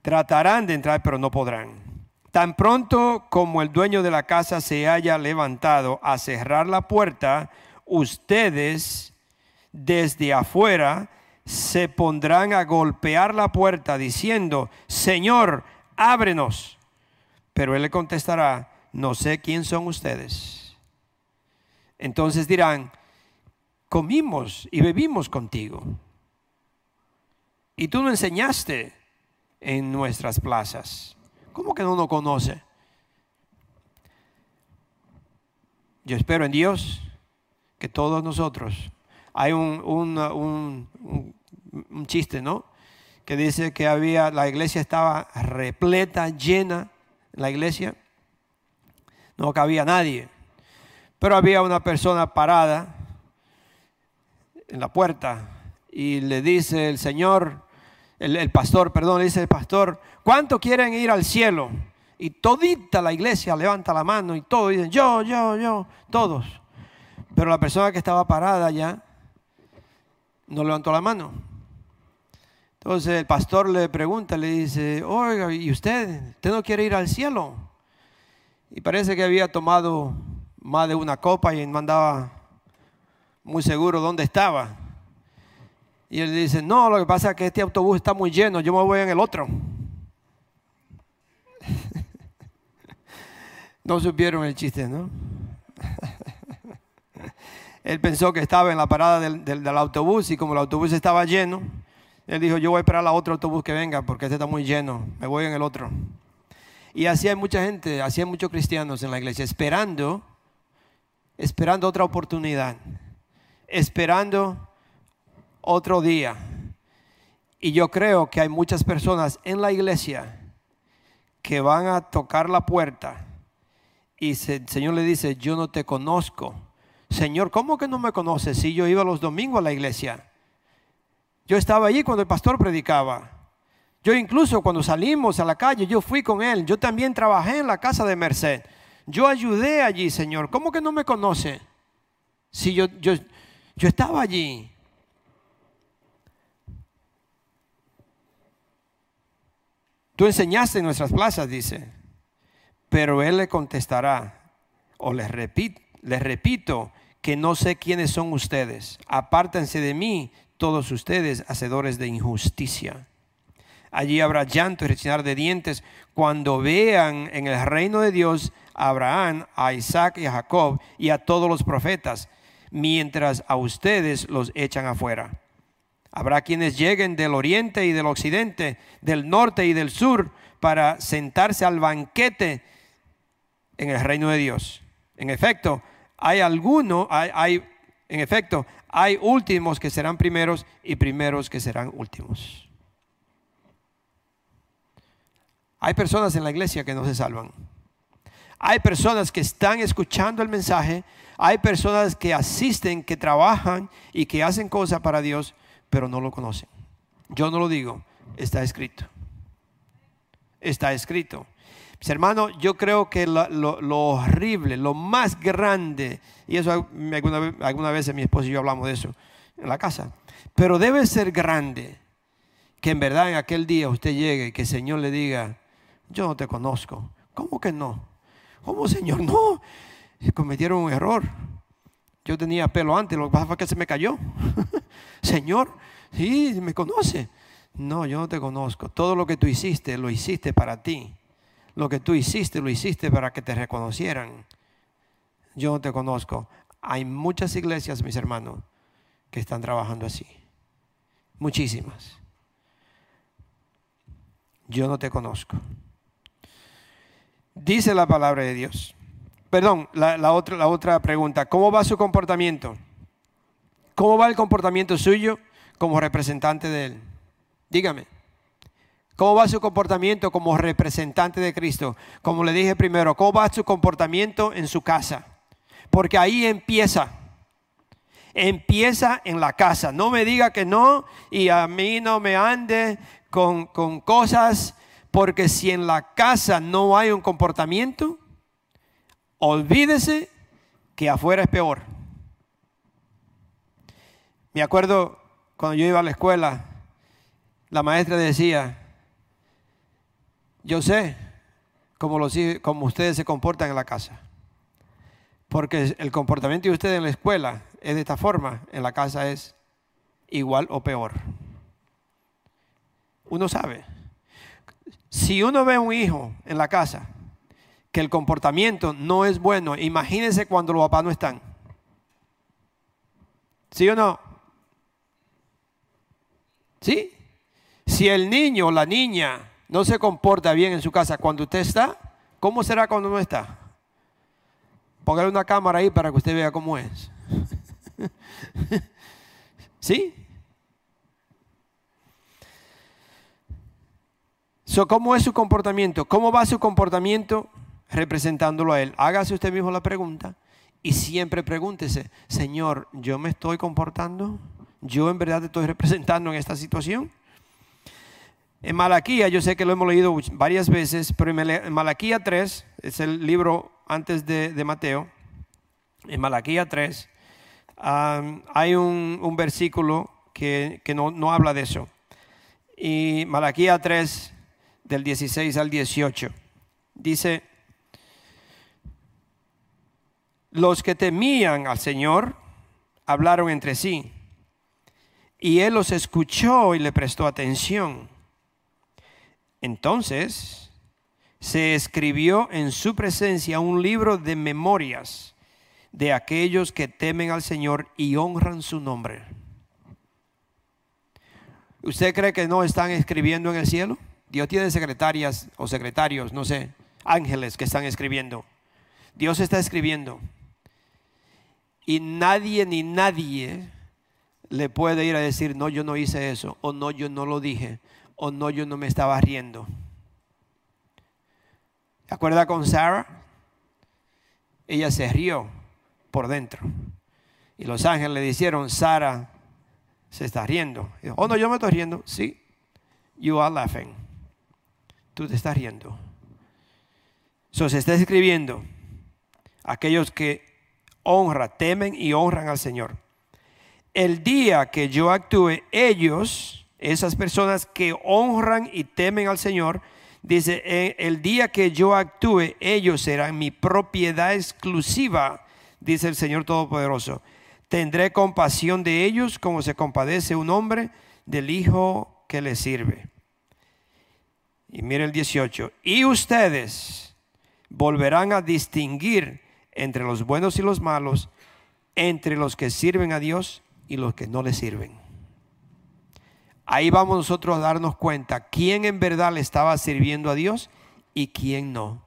tratarán de entrar, pero no podrán. Tan pronto como el dueño de la casa se haya levantado a cerrar la puerta, ustedes desde afuera se pondrán a golpear la puerta diciendo, Señor, ábrenos. Pero él le contestará, no sé quién son ustedes. Entonces dirán, comimos y bebimos contigo. Y tú no enseñaste en nuestras plazas. ¿Cómo que no lo conoce? Yo espero en Dios que todos nosotros, hay un, un, chiste, ¿no? Que dice que había, la iglesia estaba repleta, llena, la iglesia, no cabía nadie, pero había una persona parada en la puerta y le dice el Señor, el, pastor, perdón, dice el pastor, ¿cuánto quieren ir al cielo? Y todita la iglesia levanta la mano y todos dicen, yo, yo, yo, todos. Pero la persona que estaba parada ya no levantó la mano. Entonces el pastor le pregunta, le dice, oiga, ¿y usted? ¿Usted no quiere ir al cielo? Y parece que había tomado más de una copa y no andaba muy seguro dónde estaba. Y él dice, no, lo que pasa es que este autobús está muy lleno, yo me voy en el otro. (laughs) no supieron el chiste, ¿no? (laughs) él pensó que estaba en la parada del, autobús y como el autobús estaba lleno, él dijo, yo voy a esperar a otro autobús que venga porque este está muy lleno, me voy en el otro. Y así hay mucha gente, así hay muchos cristianos en la iglesia, esperando, esperando otra oportunidad, esperando otro día. Y yo creo que hay muchas personas en la iglesia que van a tocar la puerta y el Señor le dice, yo no te conozco. Señor, ¿cómo que no me conoces si yo iba los domingos a la iglesia? Yo estaba allí cuando el pastor predicaba. Yo incluso cuando salimos a la calle, yo fui con él. Yo también trabajé en la casa de Merced. Yo ayudé allí, Señor. ¿Cómo que no me conoce? Si yo, yo, yo estaba allí. Tú enseñaste en nuestras plazas, dice. Pero él le contestará, o les les repito que no sé quiénes son ustedes. Apártense de mí, todos ustedes, hacedores de injusticia. Allí habrá llanto y rechinar de dientes cuando vean en el reino de Dios a Abraham, a Isaac y a Jacob y a todos los profetas, mientras a ustedes los echan afuera. Habrá quienes lleguen del oriente y del occidente, del norte y del sur, para sentarse al banquete en el reino de Dios. En efecto, hay algunos, hay, en efecto, hay últimos que serán primeros y primeros que serán últimos. Hay personas en la iglesia que no se salvan. Hay personas que están escuchando el mensaje. Hay personas que asisten, que trabajan y que hacen cosas para Dios, pero no lo conocen. Yo no lo digo, está escrito. Está escrito. Mis hermanos, yo creo que lo, horrible, lo más grande, y eso alguna, alguna vez mi esposo y yo hablamos de eso en la casa, pero debe ser grande que en verdad en aquel día usted llegue y que el Señor le diga, yo no te conozco. ¿Cómo que no? ¿Cómo Señor? (laughs) No, cometieron un error. Yo tenía pelo antes, lo que pasa fue que se me cayó. (laughs) Señor, sí, me conoce. No, yo no te conozco. Todo lo que tú hiciste, lo hiciste para ti lo que tú hiciste, lo hiciste para que te reconocieran. Yo no te conozco. Hay muchas iglesias, mis hermanos, que están trabajando así. Muchísimas. Yo no te conozco. Dice la palabra de Dios. Perdón, la, otra, otra pregunta. ¿Cómo va su comportamiento? ¿Cómo va el comportamiento suyo como representante de Él? Dígame. ¿Cómo va su comportamiento como representante de Cristo? Como le dije primero, ¿cómo va su comportamiento en su casa? Porque ahí empieza. Empieza en la casa. No me diga que no y a mí no me ande con, con cosas, porque si en la casa no hay un comportamiento, olvídese que afuera es peor. Me acuerdo cuando yo iba a la escuela, la maestra decía, yo sé cómo, ustedes se comportan en la casa. Porque el comportamiento de ustedes en la escuela es de esta forma, en la casa es igual o peor. Uno sabe. Si uno ve a un hijo en la casa que el comportamiento no es bueno, imagínense cuando los papás no están. ¿Sí o no? ¿Sí? Si el niño o la niña no se comporta bien en su casa cuando usted está, ¿cómo será cuando no está? Póngale una cámara ahí para que usted vea cómo es. (laughs) ¿Sí? ¿Cómo es su comportamiento? ¿Cómo va su comportamiento representándolo a Él? Hágase usted mismo la pregunta y siempre pregúntese, Señor, ¿yo me estoy comportando? ¿Yo en verdad te estoy representando en esta situación? En Malaquía, yo sé que lo hemos leído varias veces, pero en Malaquía 3, es el libro antes de, Mateo, en Malaquía 3, um, hay un, versículo que, que no, no habla de eso. Y Malaquía 3, del 16 al 18, dice, los que temían al Señor hablaron entre sí, y él los escuchó y le prestó atención. Entonces se escribió en su presencia un libro de memorias de aquellos que temen al Señor y honran su nombre. ¿Usted cree que no están escribiendo en el cielo? Dios tiene secretarias o secretarios, no sé, ángeles que están escribiendo. Dios está escribiendo. Y nadie ni nadie le puede ir a decir, no, yo no hice eso, o no, yo no lo dije, o no, yo no me estaba riendo. ¿Se acuerda con Sarah? Ella se rió por dentro. Y los ángeles le dijeron, Sara se está riendo. oh, no, yo me estoy riendo. Sí, you are laughing. Tú te estás riendo. Eso se está escribiendo. Aquellos que honran, temen y honran al Señor. El día que yo actúe, ellos, esas personas que honran y temen al Señor, dice, el día que yo actúe, ellos serán mi propiedad exclusiva dice el Señor Todopoderoso. Tendré compasión de ellos como se compadece un hombre del hijo que le sirve. Y mire el 18. Y ustedes volverán a distinguir entre los buenos y los malos, entre los que sirven a Dios y los que no le sirven. Ahí vamos nosotros a darnos cuenta quién en verdad le estaba sirviendo a Dios y quién no.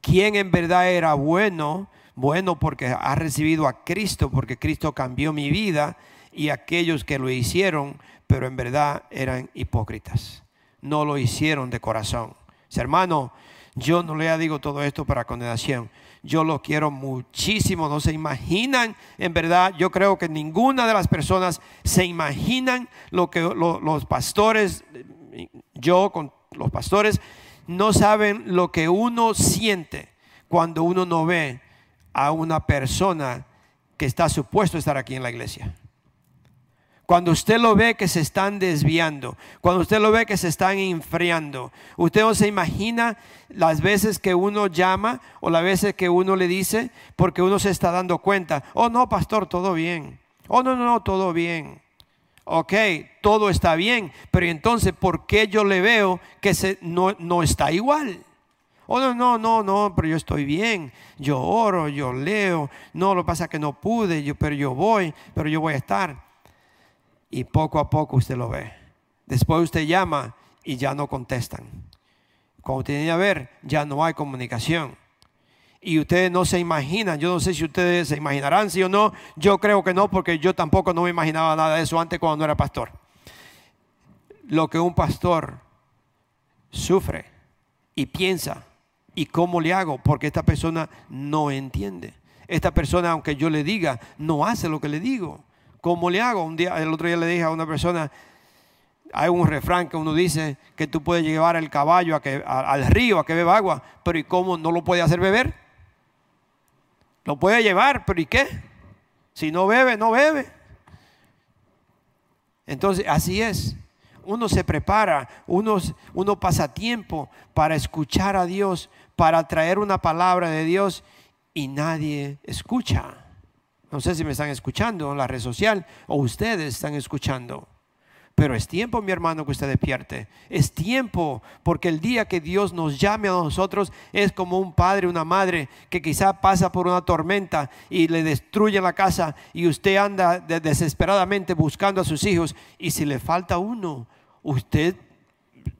Quién en verdad era bueno bueno porque ha recibido a Cristo, porque Cristo cambió mi vida y aquellos que lo hicieron, pero en verdad eran hipócritas. No lo hicieron de corazón. Hermano, yo no le digo todo esto para condenación. Yo lo quiero muchísimo. No se imaginan, en verdad, yo creo que ninguna de las personas se imaginan lo que los pastores, yo con los pastores, no saben lo que uno siente cuando uno no ve a una persona que está supuesto a estar aquí en la iglesia. Cuando usted lo ve que se están desviando, cuando usted lo ve que se están enfriando, usted no se imagina las veces que uno llama o las veces que uno le dice, porque uno se está dando cuenta, oh no, pastor, todo bien. Oh no, no, no, todo bien. Ok, todo está bien, pero entonces, ¿por qué yo le veo que no, no está igual? Oh, no, no, no, no, pero yo estoy bien. Yo oro, yo leo. No, lo que pasa es que no pude, pero yo voy, pero yo voy a estar. Y poco a poco usted lo ve. Después usted llama y ya no contestan. Cuando tiene que ver, ya no hay comunicación. Y ustedes no se imaginan, yo no sé si ustedes se imaginarán, sí o no. Yo creo que no, porque yo tampoco no me imaginaba nada de eso antes cuando no era pastor. Lo que un pastor sufre y piensa ¿Y cómo le hago? Porque esta persona no entiende. Esta persona, aunque yo le diga, no hace lo que le digo. ¿Cómo le hago? Un día, el otro día le dije a una persona, hay un refrán que uno dice que tú puedes llevar el caballo a que, al río a que beba agua, pero ¿y cómo no lo puede hacer beber? Lo puede llevar, pero ¿y qué? Si no bebe, no bebe. Entonces, así es uno se prepara, uno, uno pasa tiempo para escuchar a Dios, para traer una palabra de Dios y nadie escucha. No sé si me están escuchando en la red social o ustedes están escuchando. Pero es tiempo, mi hermano, que usted despierte. Es tiempo, porque el día que Dios nos llame a nosotros es como un padre, una madre que quizá pasa por una tormenta y le destruye la casa y usted anda desesperadamente buscando a sus hijos y si le falta uno, usted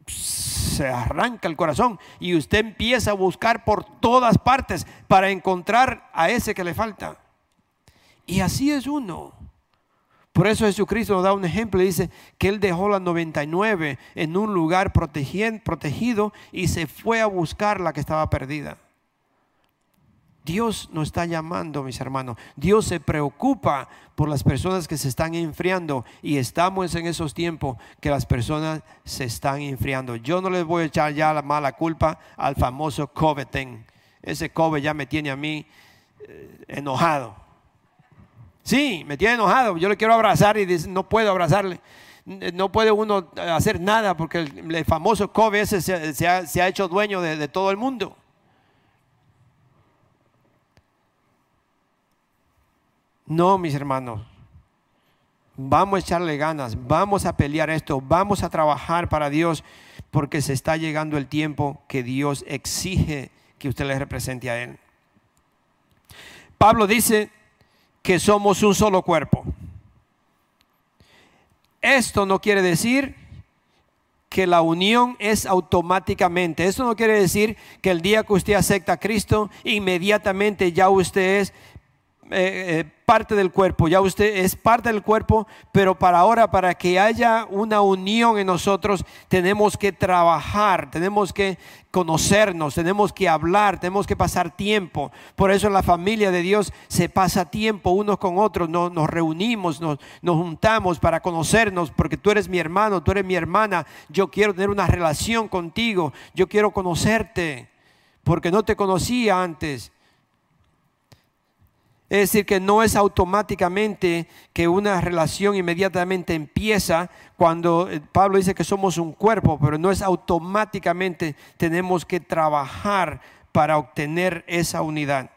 se arranca el corazón y usted empieza a buscar por todas partes para encontrar a ese que le falta. Y así es uno. Por eso Jesucristo nos da un ejemplo y dice que Él dejó la 99 en un lugar protegido y se fue a buscar la que estaba perdida. Dios nos está llamando, mis hermanos. Dios se preocupa por las personas que se están enfriando y estamos en esos tiempos que las personas se están enfriando. Yo no les voy a echar ya la mala culpa al famoso COVID. Ese COVID ya me tiene a mí eh, enojado. Sí, me tiene enojado. Yo le quiero abrazar y dice, no puedo abrazarle. No puede uno hacer nada porque el, famoso COVID ese se, ha, hecho dueño de todo el mundo. No, mis hermanos. Vamos a echarle ganas, vamos a pelear esto, vamos a trabajar para Dios, porque se está llegando el tiempo que Dios exige que usted le represente a Él. Pablo dice que somos un solo cuerpo. Esto no quiere decir que la unión es automáticamente. Esto no quiere decir que el día que usted acepta a Cristo, inmediatamente ya usted es eh, eh, parte del cuerpo, ya usted es parte del cuerpo, pero para ahora, para que haya una unión en nosotros, tenemos que trabajar, tenemos que conocernos, tenemos que hablar, tenemos que pasar tiempo. Por eso en la familia de Dios se pasa tiempo unos con otros, nos, nos reunimos, nos, nos juntamos para conocernos, porque tú eres mi hermano, tú eres mi hermana, yo quiero tener una relación contigo, yo quiero conocerte, porque no te conocía antes. Es decir, que no es automáticamente que una relación inmediatamente empieza cuando eh, Pablo dice que somos un cuerpo, pero no es automáticamente tenemos que trabajar para obtener esa unidad.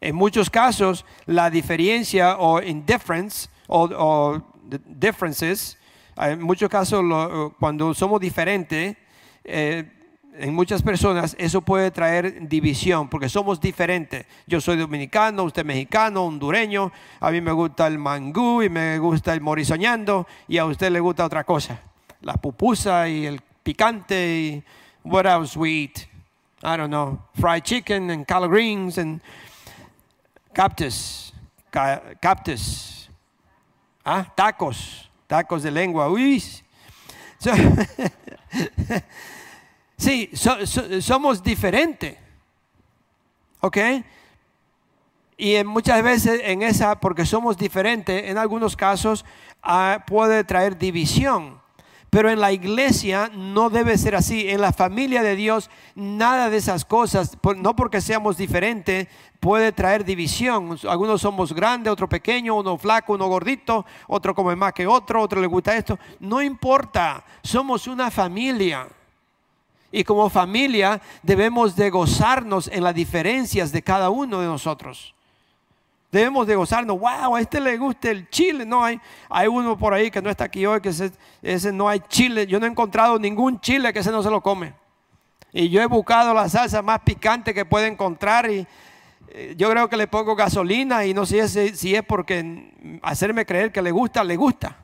En muchos casos, la diferencia o indifference o, differences, en muchos casos cuando somos diferentes, eh, en muchas personas eso puede traer división porque somos diferentes. Yo soy dominicano, usted mexicano, hondureño, a mí me gusta el mangú y me gusta el morisoñando y a usted le gusta otra cosa. La pupusa y el picante y what else we eat. I don't know, fried chicken and collard greens and cactus. Ah, tacos, tacos de lengua. Uy. (laughs) (laughs) Sí, somos diferentes. ¿Ok? Y muchas veces en esa, porque somos diferentes, en algunos casos ah, puede traer división. Pero en la iglesia no debe ser así. En la familia de Dios, nada de esas cosas, no porque seamos diferentes, puede traer división. Algunos somos grandes, otro pequeño, uno flaco, uno gordito, otro come más que otro, otro le gusta esto. No importa, somos una familia. Y como familia debemos de gozarnos en las diferencias de cada uno de nosotros. Debemos de gozarnos, wow, a este le gusta el chile. No, hay, hay uno por ahí que no está aquí hoy, que ese, no hay chile. Yo no he encontrado ningún chile que ese no se lo come. Y yo he buscado la salsa más picante que puede encontrar y eh, yo creo que le pongo gasolina y no sé si, si es porque hacerme creer que le gusta, le gusta.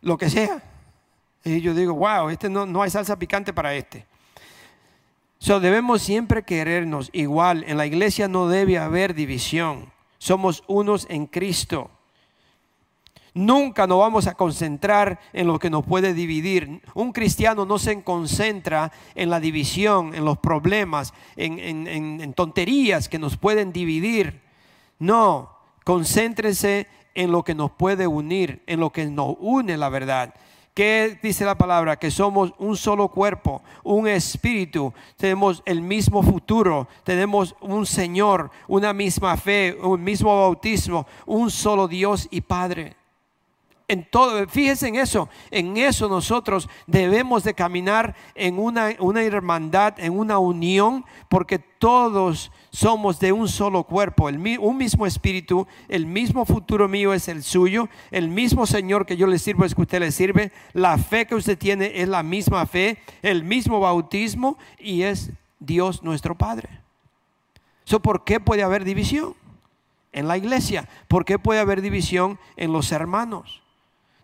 Lo que sea. Y yo digo, wow, este no, no hay salsa picante para este. So, debemos siempre querernos igual. En la iglesia no debe haber división. Somos unos en Cristo. Nunca nos vamos a concentrar en lo que nos puede dividir. Un cristiano no se concentra en la división, en los problemas, en, en tonterías que nos pueden dividir. No, concéntrese en lo que nos puede unir, en lo que nos une la verdad. ¿Qué dice la palabra? Que somos un solo cuerpo, un espíritu, tenemos el mismo futuro, tenemos un Señor, una misma fe, un mismo bautismo, un solo Dios y Padre. En todo, fíjense en eso, en eso nosotros debemos de caminar en una, una hermandad, en una unión, porque todos somos de un solo cuerpo, un mismo espíritu, el mismo futuro mío es el suyo, el mismo Señor que yo le sirvo es que usted le sirve, la fe que usted tiene es la misma fe, el mismo bautismo y es Dios nuestro Padre. ¿Por qué puede haber división en la iglesia? ¿Por qué puede haber división en los hermanos?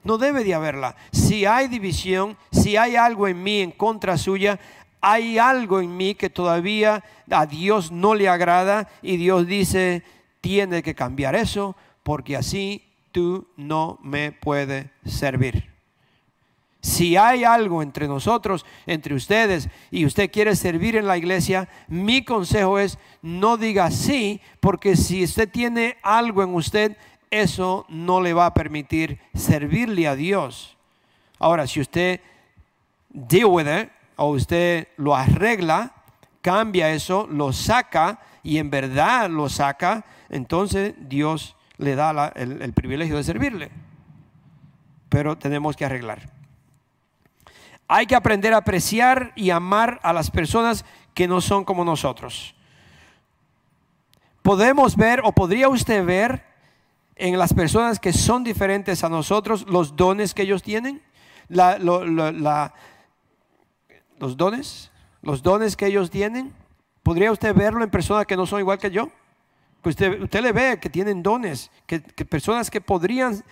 No debe de haberla. Si hay división, si hay algo en mí en contra suya, hay algo en mí que todavía a Dios no le agrada y Dios dice, tiene que cambiar eso porque así tú no me puedes servir. Si hay algo entre nosotros, entre ustedes, y usted quiere servir en la iglesia, mi consejo es no diga sí, porque si usted tiene algo en usted eso no le va a permitir servirle a Dios. Ahora, si usted deal o usted lo arregla, cambia eso, lo saca y en verdad lo saca, entonces Dios le da el, privilegio de servirle. Pero tenemos que arreglar. Hay que aprender a apreciar y amar a las personas que no son como nosotros. Podemos ver o podría usted ver en las personas que son diferentes a nosotros los dones que ellos tienen, los dones, los dones que ellos tienen. ¿Podría usted verlo en personas que no son igual que yo? Usted, usted le ve que tienen dones, que, personas que podrían,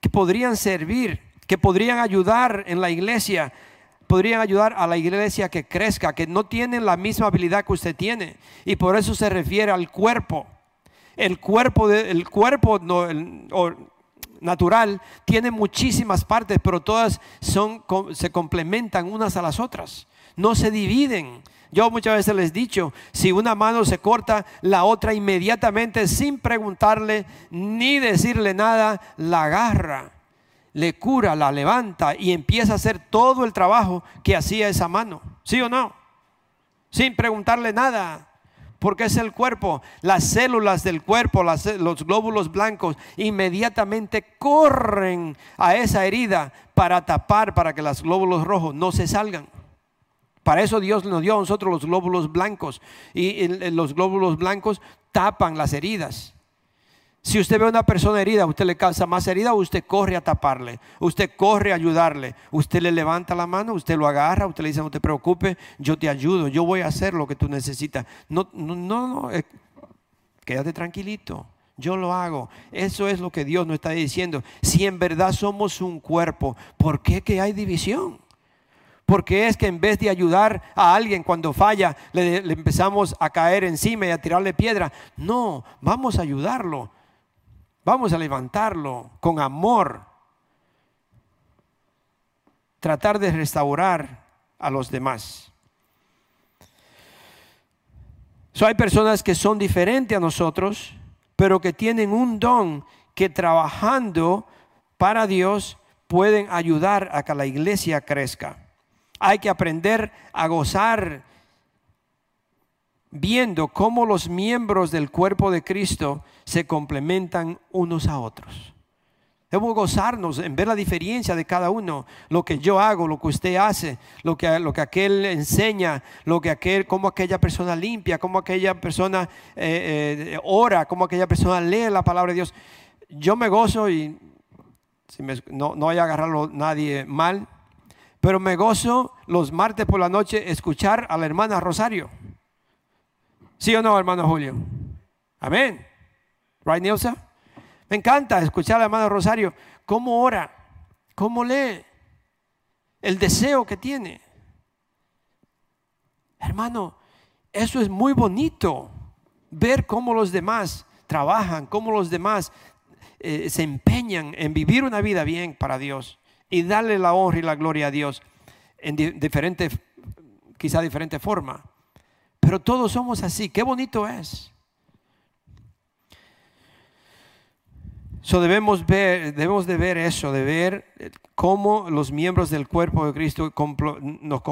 que podrían servir, que podrían ayudar en la iglesia, podrían ayudar a la iglesia que crezca, que no tienen la misma habilidad que usted tiene. Y por eso se refiere al cuerpo. El cuerpo, de, cuerpo natural tiene muchísimas partes, pero todas son, se complementan unas a las otras. No se dividen. Yo muchas veces les he dicho, si una mano se corta, la otra inmediatamente, sin preguntarle ni decirle nada, la agarra le cura, la levanta y empieza a hacer todo el trabajo que hacía esa mano. ¿Sí o no? Sin preguntarle nada. Porque es el cuerpo. Las células del cuerpo, los glóbulos blancos, inmediatamente corren a esa herida para tapar, para que los glóbulos rojos no se salgan. Para eso Dios nos dio a nosotros los glóbulos blancos. Y los glóbulos blancos tapan las heridas. Si usted ve a una persona herida, usted le causa más herida, usted corre a taparle, usted corre a ayudarle, usted le levanta la mano, usted lo agarra, usted le dice, no te preocupes, yo te ayudo, yo voy a hacer lo que tú necesitas. No, no, no, eh, quédate tranquilito. Yo lo hago. Eso es lo que Dios nos está diciendo. Si en verdad somos un cuerpo, ¿por qué que hay división? Porque es que en vez de ayudar a alguien cuando falla, le, empezamos a caer encima y a tirarle piedra. No, vamos a ayudarlo. Vamos a levantarlo con amor. Tratar de restaurar a los demás. hay personas que son diferentes a nosotros, pero que tienen un don que trabajando para Dios pueden ayudar a que la iglesia crezca. Hay que aprender a gozar viendo cómo los miembros del cuerpo de Cristo se complementan unos a otros. Debemos gozarnos en ver la diferencia de cada uno, lo que yo hago, lo que usted hace, lo que, lo que aquel enseña, lo que aquel, cómo aquella persona limpia, cómo aquella persona eh, eh, ora, cómo aquella persona lee la palabra de Dios. Yo me gozo y no, no voy a agarrarlo nadie mal, pero me gozo los martes por la noche escuchar a la hermana Rosario. ¿Sí o no, hermano Julio? Amén. Right, Nilsa? Me encanta escuchar a la hermana Rosario cómo ora, cómo lee, el deseo que tiene. Hermano, eso es muy bonito. Ver cómo los demás trabajan, cómo los demás eh, se empeñan en vivir una vida bien para Dios y darle la honra y la gloria a Dios en diferente, quizá diferente forma. Pero todos somos así. Qué bonito es. So debemos ver, debemos de ver eso, de ver cómo los miembros del cuerpo de Cristo nos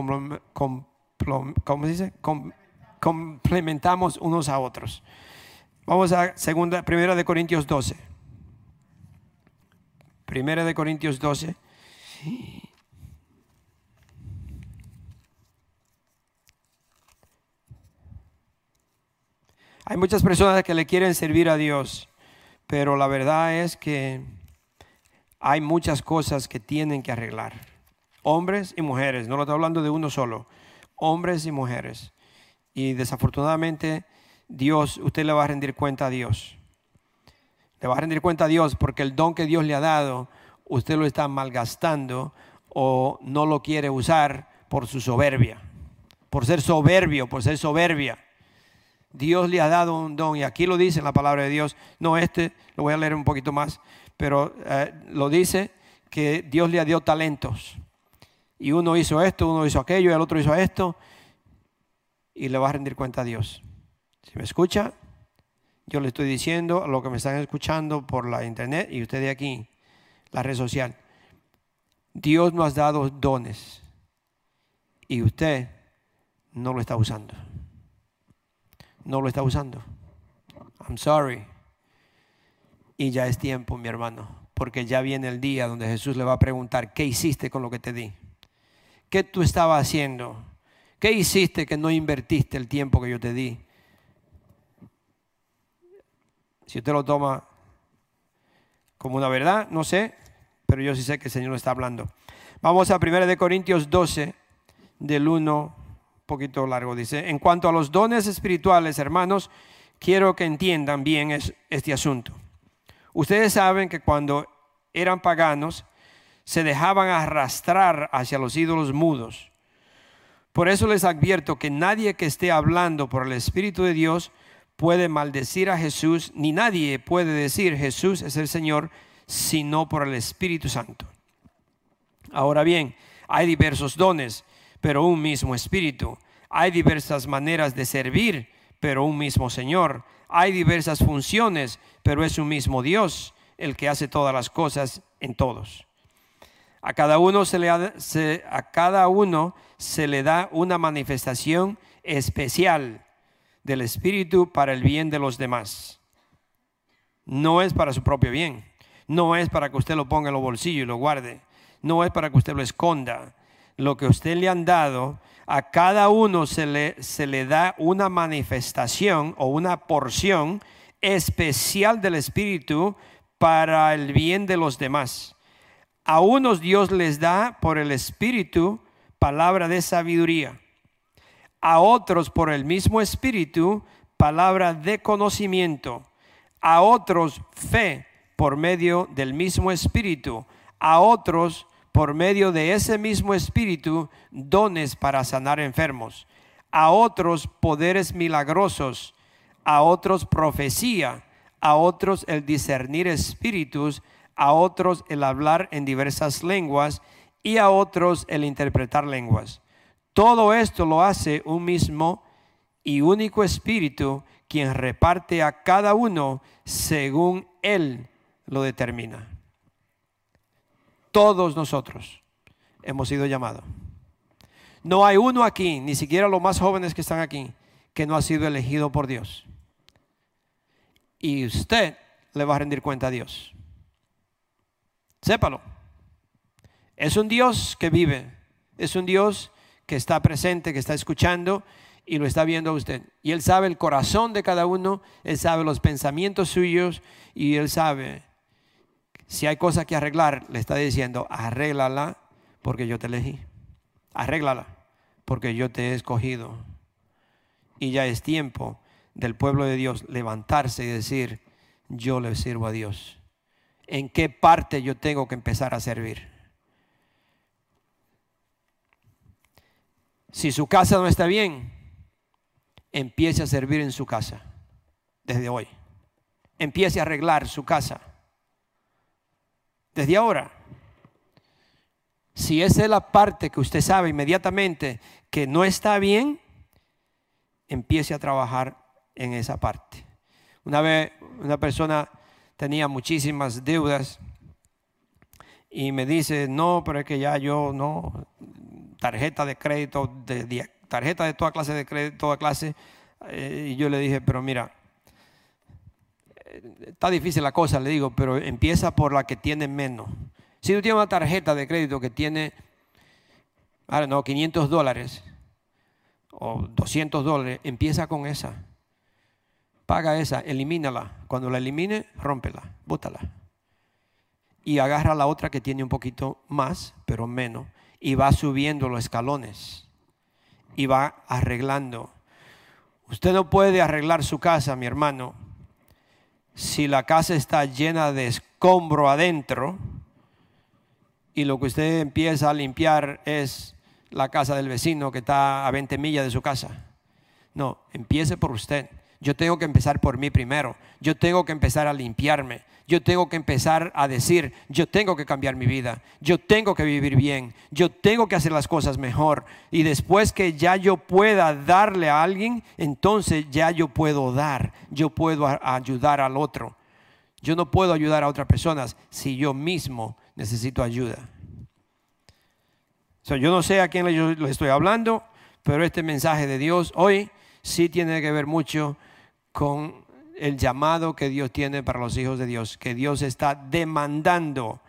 complementamos unos a otros. Vamos a segunda, primera de Corintios 12. Primera de Corintios 12. Hay muchas personas que le quieren servir a Dios, pero la verdad es que hay muchas cosas que tienen que arreglar. Hombres y mujeres, no lo estoy hablando de uno solo, hombres y mujeres. Y desafortunadamente Dios, usted le va a rendir cuenta a Dios. Le va a rendir cuenta a Dios porque el don que Dios le ha dado, usted lo está malgastando o no lo quiere usar por su soberbia, por ser soberbio, por ser soberbia. Dios le ha dado un don, y aquí lo dice en la palabra de Dios, no este, lo voy a leer un poquito más, pero eh, lo dice que Dios le ha dio talentos. Y uno hizo esto, uno hizo aquello, y el otro hizo esto, y le va a rendir cuenta a Dios. Si me escucha, yo le estoy diciendo a lo que me están escuchando por la internet y usted de aquí, la red social. Dios nos ha dado dones y usted no lo está usando no lo está usando. I'm sorry. Y ya es tiempo, mi hermano, porque ya viene el día donde Jesús le va a preguntar, ¿qué hiciste con lo que te di? ¿Qué tú estabas haciendo? ¿Qué hiciste que no invertiste el tiempo que yo te di? Si usted lo toma como una verdad, no sé, pero yo sí sé que el Señor está hablando. Vamos a 1 de Corintios 12, del 1, un poquito largo, dice, en cuanto a los dones espirituales, hermanos, quiero que entiendan bien este asunto. Ustedes saben que cuando eran paganos, se dejaban arrastrar hacia los ídolos mudos. Por eso les advierto que nadie que esté hablando por el Espíritu de Dios puede maldecir a Jesús, ni nadie puede decir Jesús es el Señor, sino por el Espíritu Santo. Ahora bien, hay diversos dones, pero un mismo Espíritu. Hay diversas maneras de servir, pero un mismo Señor. Hay diversas funciones, pero es un mismo Dios el que hace todas las cosas en todos. A cada uno se le, a cada uno se le da una manifestación especial del Espíritu para el bien de los demás. No es para su propio bien. No es para que usted lo ponga en los bolsillos y lo guarde. No es para que usted lo esconda. Lo que usted le han dado, a cada uno se le, se le da una manifestación o una porción especial del Espíritu para el bien de los demás. A unos Dios les da por el Espíritu palabra de sabiduría. A otros por el mismo Espíritu palabra de conocimiento. A otros fe por medio del mismo Espíritu. A otros por medio de ese mismo Espíritu dones para sanar enfermos. A otros poderes milagrosos. A otros profecía. A otros el discernir espíritus a otros el hablar en diversas lenguas y a otros el interpretar lenguas. Todo esto lo hace un mismo y único espíritu quien reparte a cada uno según él lo determina. Todos nosotros hemos sido llamados. No hay uno aquí, ni siquiera los más jóvenes que están aquí, que no ha sido elegido por Dios. Y usted le va a rendir cuenta a Dios. Sépalo. Es un Dios que vive. Es un Dios que está presente, que está escuchando y lo está viendo a usted. Y Él sabe el corazón de cada uno, Él sabe los pensamientos suyos y Él sabe si hay cosas que arreglar, le está diciendo, arréglala porque yo te elegí. Arréglala porque yo te he escogido. Y ya es tiempo del pueblo de Dios levantarse y decir, yo le sirvo a Dios en qué parte yo tengo que empezar a servir. Si su casa no está bien, empiece a servir en su casa desde hoy. Empiece a arreglar su casa desde ahora. Si esa es la parte que usted sabe inmediatamente que no está bien, empiece a trabajar en esa parte. Una vez una persona tenía muchísimas deudas y me dice, no, pero es que ya yo no, tarjeta de crédito, de, tarjeta de toda clase de crédito, toda clase. Eh, y yo le dije, pero mira, está difícil la cosa, le digo, pero empieza por la que tiene menos. Si tú tienes una tarjeta de crédito que tiene, ahora no, 500 dólares o 200 dólares, empieza con esa paga esa, elimínala. Cuando la elimine, rómpela, bótala. Y agarra la otra que tiene un poquito más, pero menos. Y va subiendo los escalones. Y va arreglando. Usted no puede arreglar su casa, mi hermano, si la casa está llena de escombro adentro y lo que usted empieza a limpiar es la casa del vecino que está a 20 millas de su casa. No, empiece por usted. Yo tengo que empezar por mí primero. Yo tengo que empezar a limpiarme. Yo tengo que empezar a decir, yo tengo que cambiar mi vida. Yo tengo que vivir bien. Yo tengo que hacer las cosas mejor. Y después que ya yo pueda darle a alguien, entonces ya yo puedo dar. Yo puedo ayudar al otro. Yo no puedo ayudar a otras personas si yo mismo necesito ayuda. yo no sé a quién le estoy hablando, pero este mensaje de Dios hoy sí tiene que ver mucho con el llamado que Dios tiene para los hijos de Dios, que Dios está demandando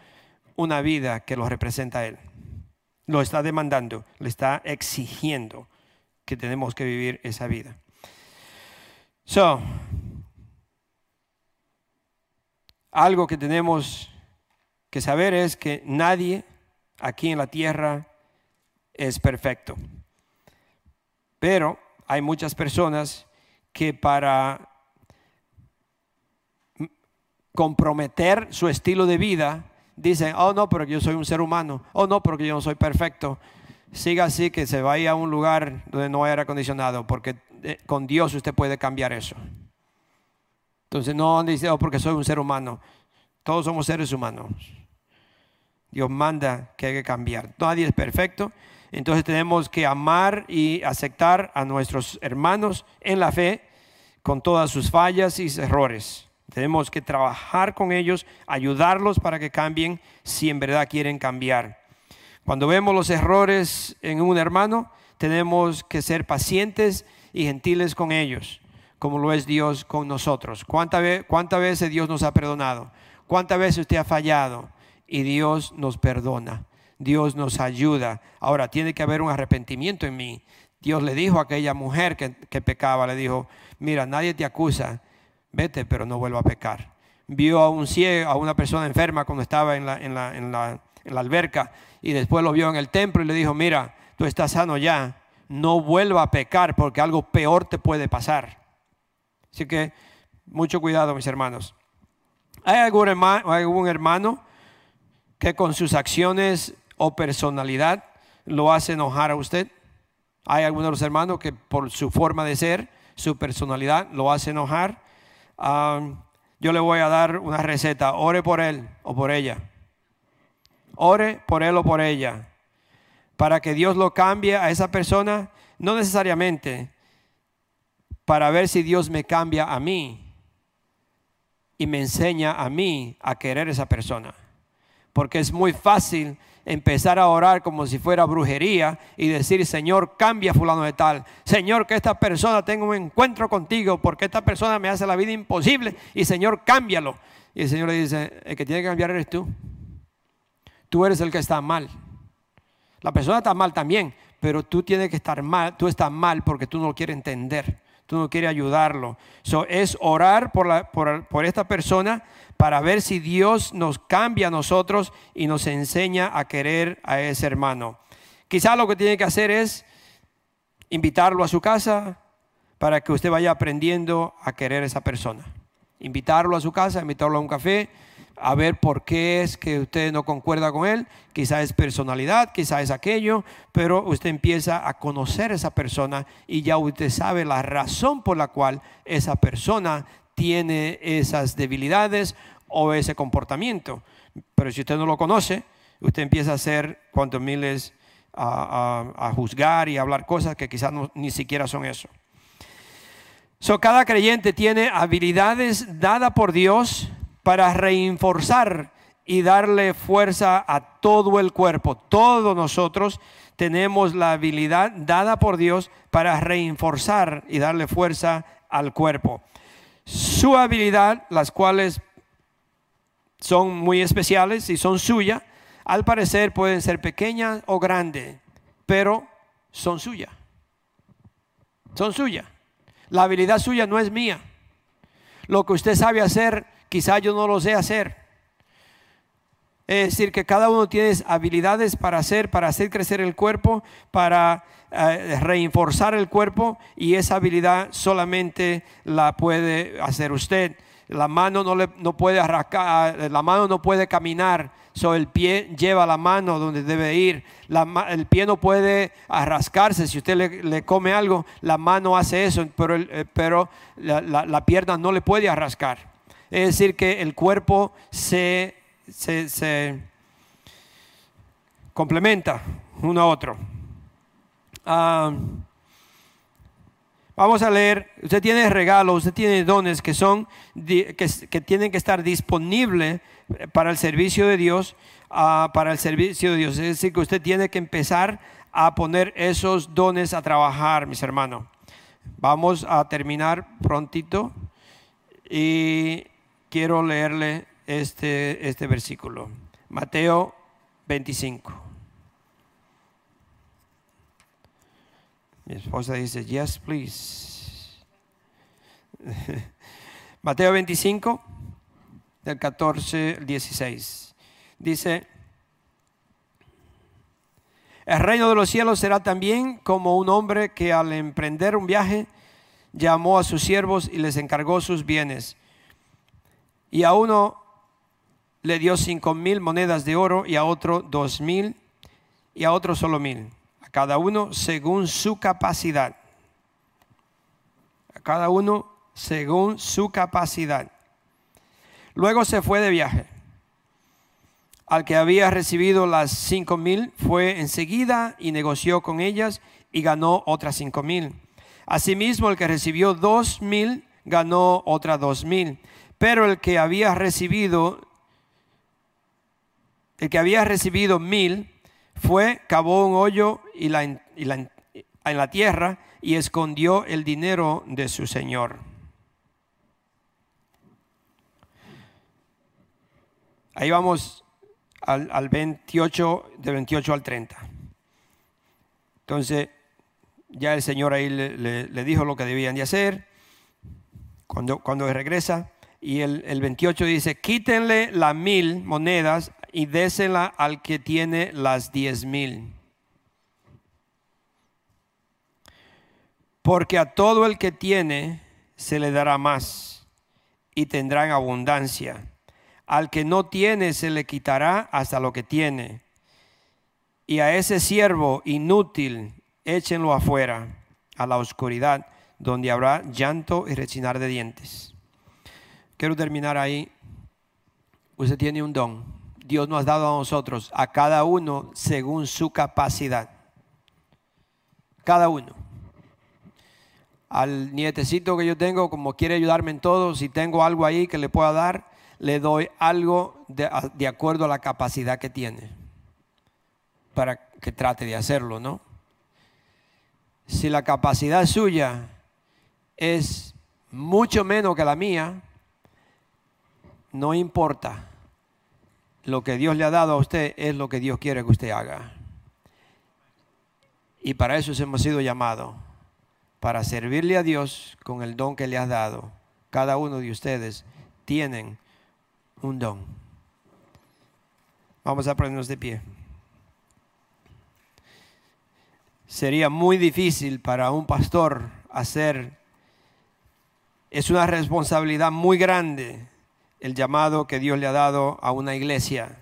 una vida que lo representa a Él. Lo está demandando, le está exigiendo que tenemos que vivir esa vida. So, algo que tenemos que saber es que nadie aquí en la tierra es perfecto. Pero hay muchas personas que para comprometer su estilo de vida dicen, oh no, pero yo soy un ser humano, oh no, porque yo no soy perfecto. Siga así que se vaya a un lugar donde no hay aire acondicionado, porque eh, con Dios usted puede cambiar eso. Entonces no dice, oh, porque soy un ser humano. Todos somos seres humanos. Dios manda que hay que cambiar. Nadie es perfecto. Entonces tenemos que amar y aceptar a nuestros hermanos en la fe con todas sus fallas y errores. Tenemos que trabajar con ellos, ayudarlos para que cambien si en verdad quieren cambiar. Cuando vemos los errores en un hermano, tenemos que ser pacientes y gentiles con ellos, como lo es Dios con nosotros. ¿Cuántas veces Dios nos ha perdonado? ¿Cuántas veces usted ha fallado? Y Dios nos perdona. Dios nos ayuda. Ahora, tiene que haber un arrepentimiento en mí. Dios le dijo a aquella mujer que, que pecaba, le dijo, mira, nadie te acusa, vete, pero no vuelva a pecar. Vio a un ciego, a una persona enferma cuando estaba en la, alberca y después lo vio en el templo y le dijo, mira, tú estás sano ya, no vuelva a pecar porque algo peor te puede pasar. Así que mucho cuidado, mis hermanos. ¿Hay algún hermano, algún hermano que con sus acciones o personalidad lo hace enojar a usted? ¿Hay algunos hermanos que por su forma de ser, su personalidad, lo hace enojar? yo le voy a dar una receta. Ore por él o por ella. Ore por él o por ella. Para que Dios lo cambie a esa persona, no necesariamente para ver si Dios me cambia a mí y me enseña a mí a querer a esa persona. Porque es muy fácil empezar a orar como si fuera brujería y decir, Señor, cambia fulano de tal. Señor, que esta persona tenga un encuentro contigo porque esta persona me hace la vida imposible y Señor, cámbialo. Y el Señor le dice, el que tiene que cambiar eres tú. Tú eres el que está mal. La persona está mal también, pero tú tienes que estar mal, tú estás mal porque tú no lo quieres entender, tú no quieres ayudarlo. So, es orar por, esta persona para ver si Dios nos cambia a nosotros y nos enseña a querer a ese hermano. Quizá lo que tiene que hacer es invitarlo a su casa para que usted vaya aprendiendo a querer a esa persona. Invitarlo a su casa, invitarlo a un café, a ver por qué es que usted no concuerda con él. Quizá es personalidad, quizá es aquello, pero usted empieza a conocer a esa persona y ya usted sabe la razón por la cual esa persona tiene esas debilidades o ese comportamiento. Pero si usted no lo conoce, usted empieza a hacer cuantos miles a, juzgar y a hablar cosas que quizás ni siquiera son eso. So, cada creyente tiene habilidades dadas por Dios para reforzar y darle fuerza a todo el cuerpo. Todos nosotros tenemos la habilidad dada por Dios para reforzar y darle fuerza al cuerpo su habilidad, las cuales son muy especiales y son suyas, al parecer pueden ser pequeñas o grandes, pero son suyas. Son suyas. La habilidad suya no es mía. Lo que usted sabe hacer, quizá yo no lo sé hacer. Es decir, que cada uno tiene habilidades para hacer, para hacer crecer el cuerpo, para eh, reforzar el cuerpo y esa habilidad solamente la puede hacer usted. La mano no, le, no puede arrancar, la mano no puede caminar, so el pie lleva la mano donde debe ir. el pie no puede arrascarse, si usted le, come algo, la mano hace eso, pero, eh, pero la, la pierna no le puede arrascar. Es decir, que el cuerpo se complementa uno a otro. Ah, vamos a leer, usted tiene regalos, usted tiene dones que son que, que tienen que estar disponibles para el servicio de Dios, ah, para el servicio de Dios. Es decir, que usted tiene que empezar a poner esos dones a trabajar, mis hermanos. Vamos a terminar prontito. Y quiero leerle este, este versículo. Mateo 25. Mi esposa dice, yes, please. (laughs) Mateo 25, del 14 al 16. Dice, el reino de los cielos será también como un hombre que al emprender un viaje llamó a sus siervos y les encargó sus bienes. Y a uno le dio cinco mil monedas de oro y a otro dos mil y a otro solo mil. A cada uno según su capacidad. A cada uno según su capacidad. Luego se fue de viaje. Al que había recibido las cinco mil fue enseguida y negoció con ellas y ganó otras cinco mil. Asimismo, el que recibió dos mil ganó otras dos mil. Pero el que había recibido, el que había recibido mil, fue, cavó un hoyo y la, en la tierra y escondió el dinero de su señor. Ahí vamos al, al 28, de 28 al 30. Entonces, ya el Señor ahí le, dijo lo que debían de hacer cuando, cuando regresa. Y el, el 28 dice, quítenle las mil monedas y désela al que tiene las diez mil. Porque a todo el que tiene se le dará más y tendrá en abundancia al que no tiene se le quitará hasta lo que tiene. Y a ese siervo inútil échenlo afuera, a la oscuridad, donde habrá llanto y rechinar de dientes. Quiero terminar ahí. Usted tiene un don. Dios nos ha dado a nosotros, a cada uno según su capacidad. Cada uno. Al nietecito que yo tengo, como quiere ayudarme en todo, si tengo algo ahí que le pueda dar, le doy algo de, acuerdo a la capacidad que tiene para que trate de hacerlo, ¿no? Si la capacidad suya es mucho menos que la mía, no importa. Lo que Dios le ha dado a usted es lo que Dios quiere que usted haga. Y para eso hemos sido llamados, para servirle a Dios con el don que le ha dado. Cada uno de ustedes tienen un don. Vamos a ponernos de pie. Sería muy difícil para un pastor hacer, es una responsabilidad muy grande el llamado que Dios le ha dado a una iglesia.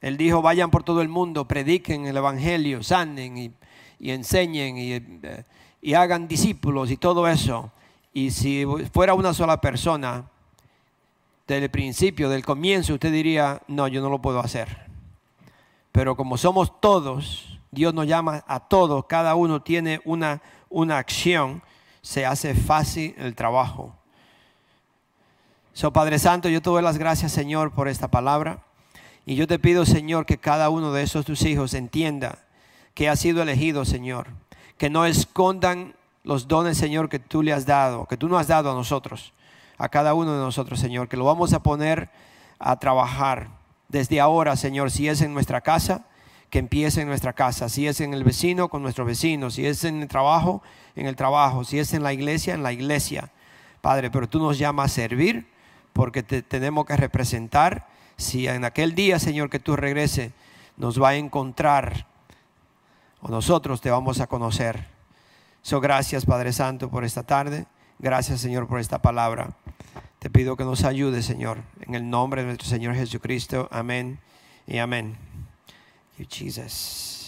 Él dijo, vayan por todo el mundo, prediquen el Evangelio, sanen y, enseñen y, eh, y hagan discípulos y todo eso. Y si fuera una sola persona, del principio, del comienzo, usted diría, no, yo no lo puedo hacer. Pero como somos todos, Dios nos llama a todos, cada uno tiene una, una acción, se hace fácil el trabajo. So, Padre Santo, yo te doy las gracias, Señor, por esta palabra. Y yo te pido, Señor, que cada uno de esos tus hijos entienda que ha sido elegido, Señor. Que no escondan los dones, Señor, que tú le has dado, que tú nos has dado a nosotros a cada uno de nosotros, Señor, que lo vamos a poner a trabajar desde ahora, Señor, si es en nuestra casa, que empiece en nuestra casa, si es en el vecino, con nuestros vecinos, si es en el trabajo, en el trabajo, si es en la iglesia, en la iglesia. Padre, pero tú nos llamas a servir porque te tenemos que representar. Si en aquel día, Señor, que tú regrese, nos va a encontrar o nosotros te vamos a conocer. So, gracias, Padre Santo, por esta tarde. Gracias, Señor, por esta palabra. Te pido que nos ayude, Señor, en el nombre de nuestro Señor Jesucristo. Amén y amén. You, Jesus.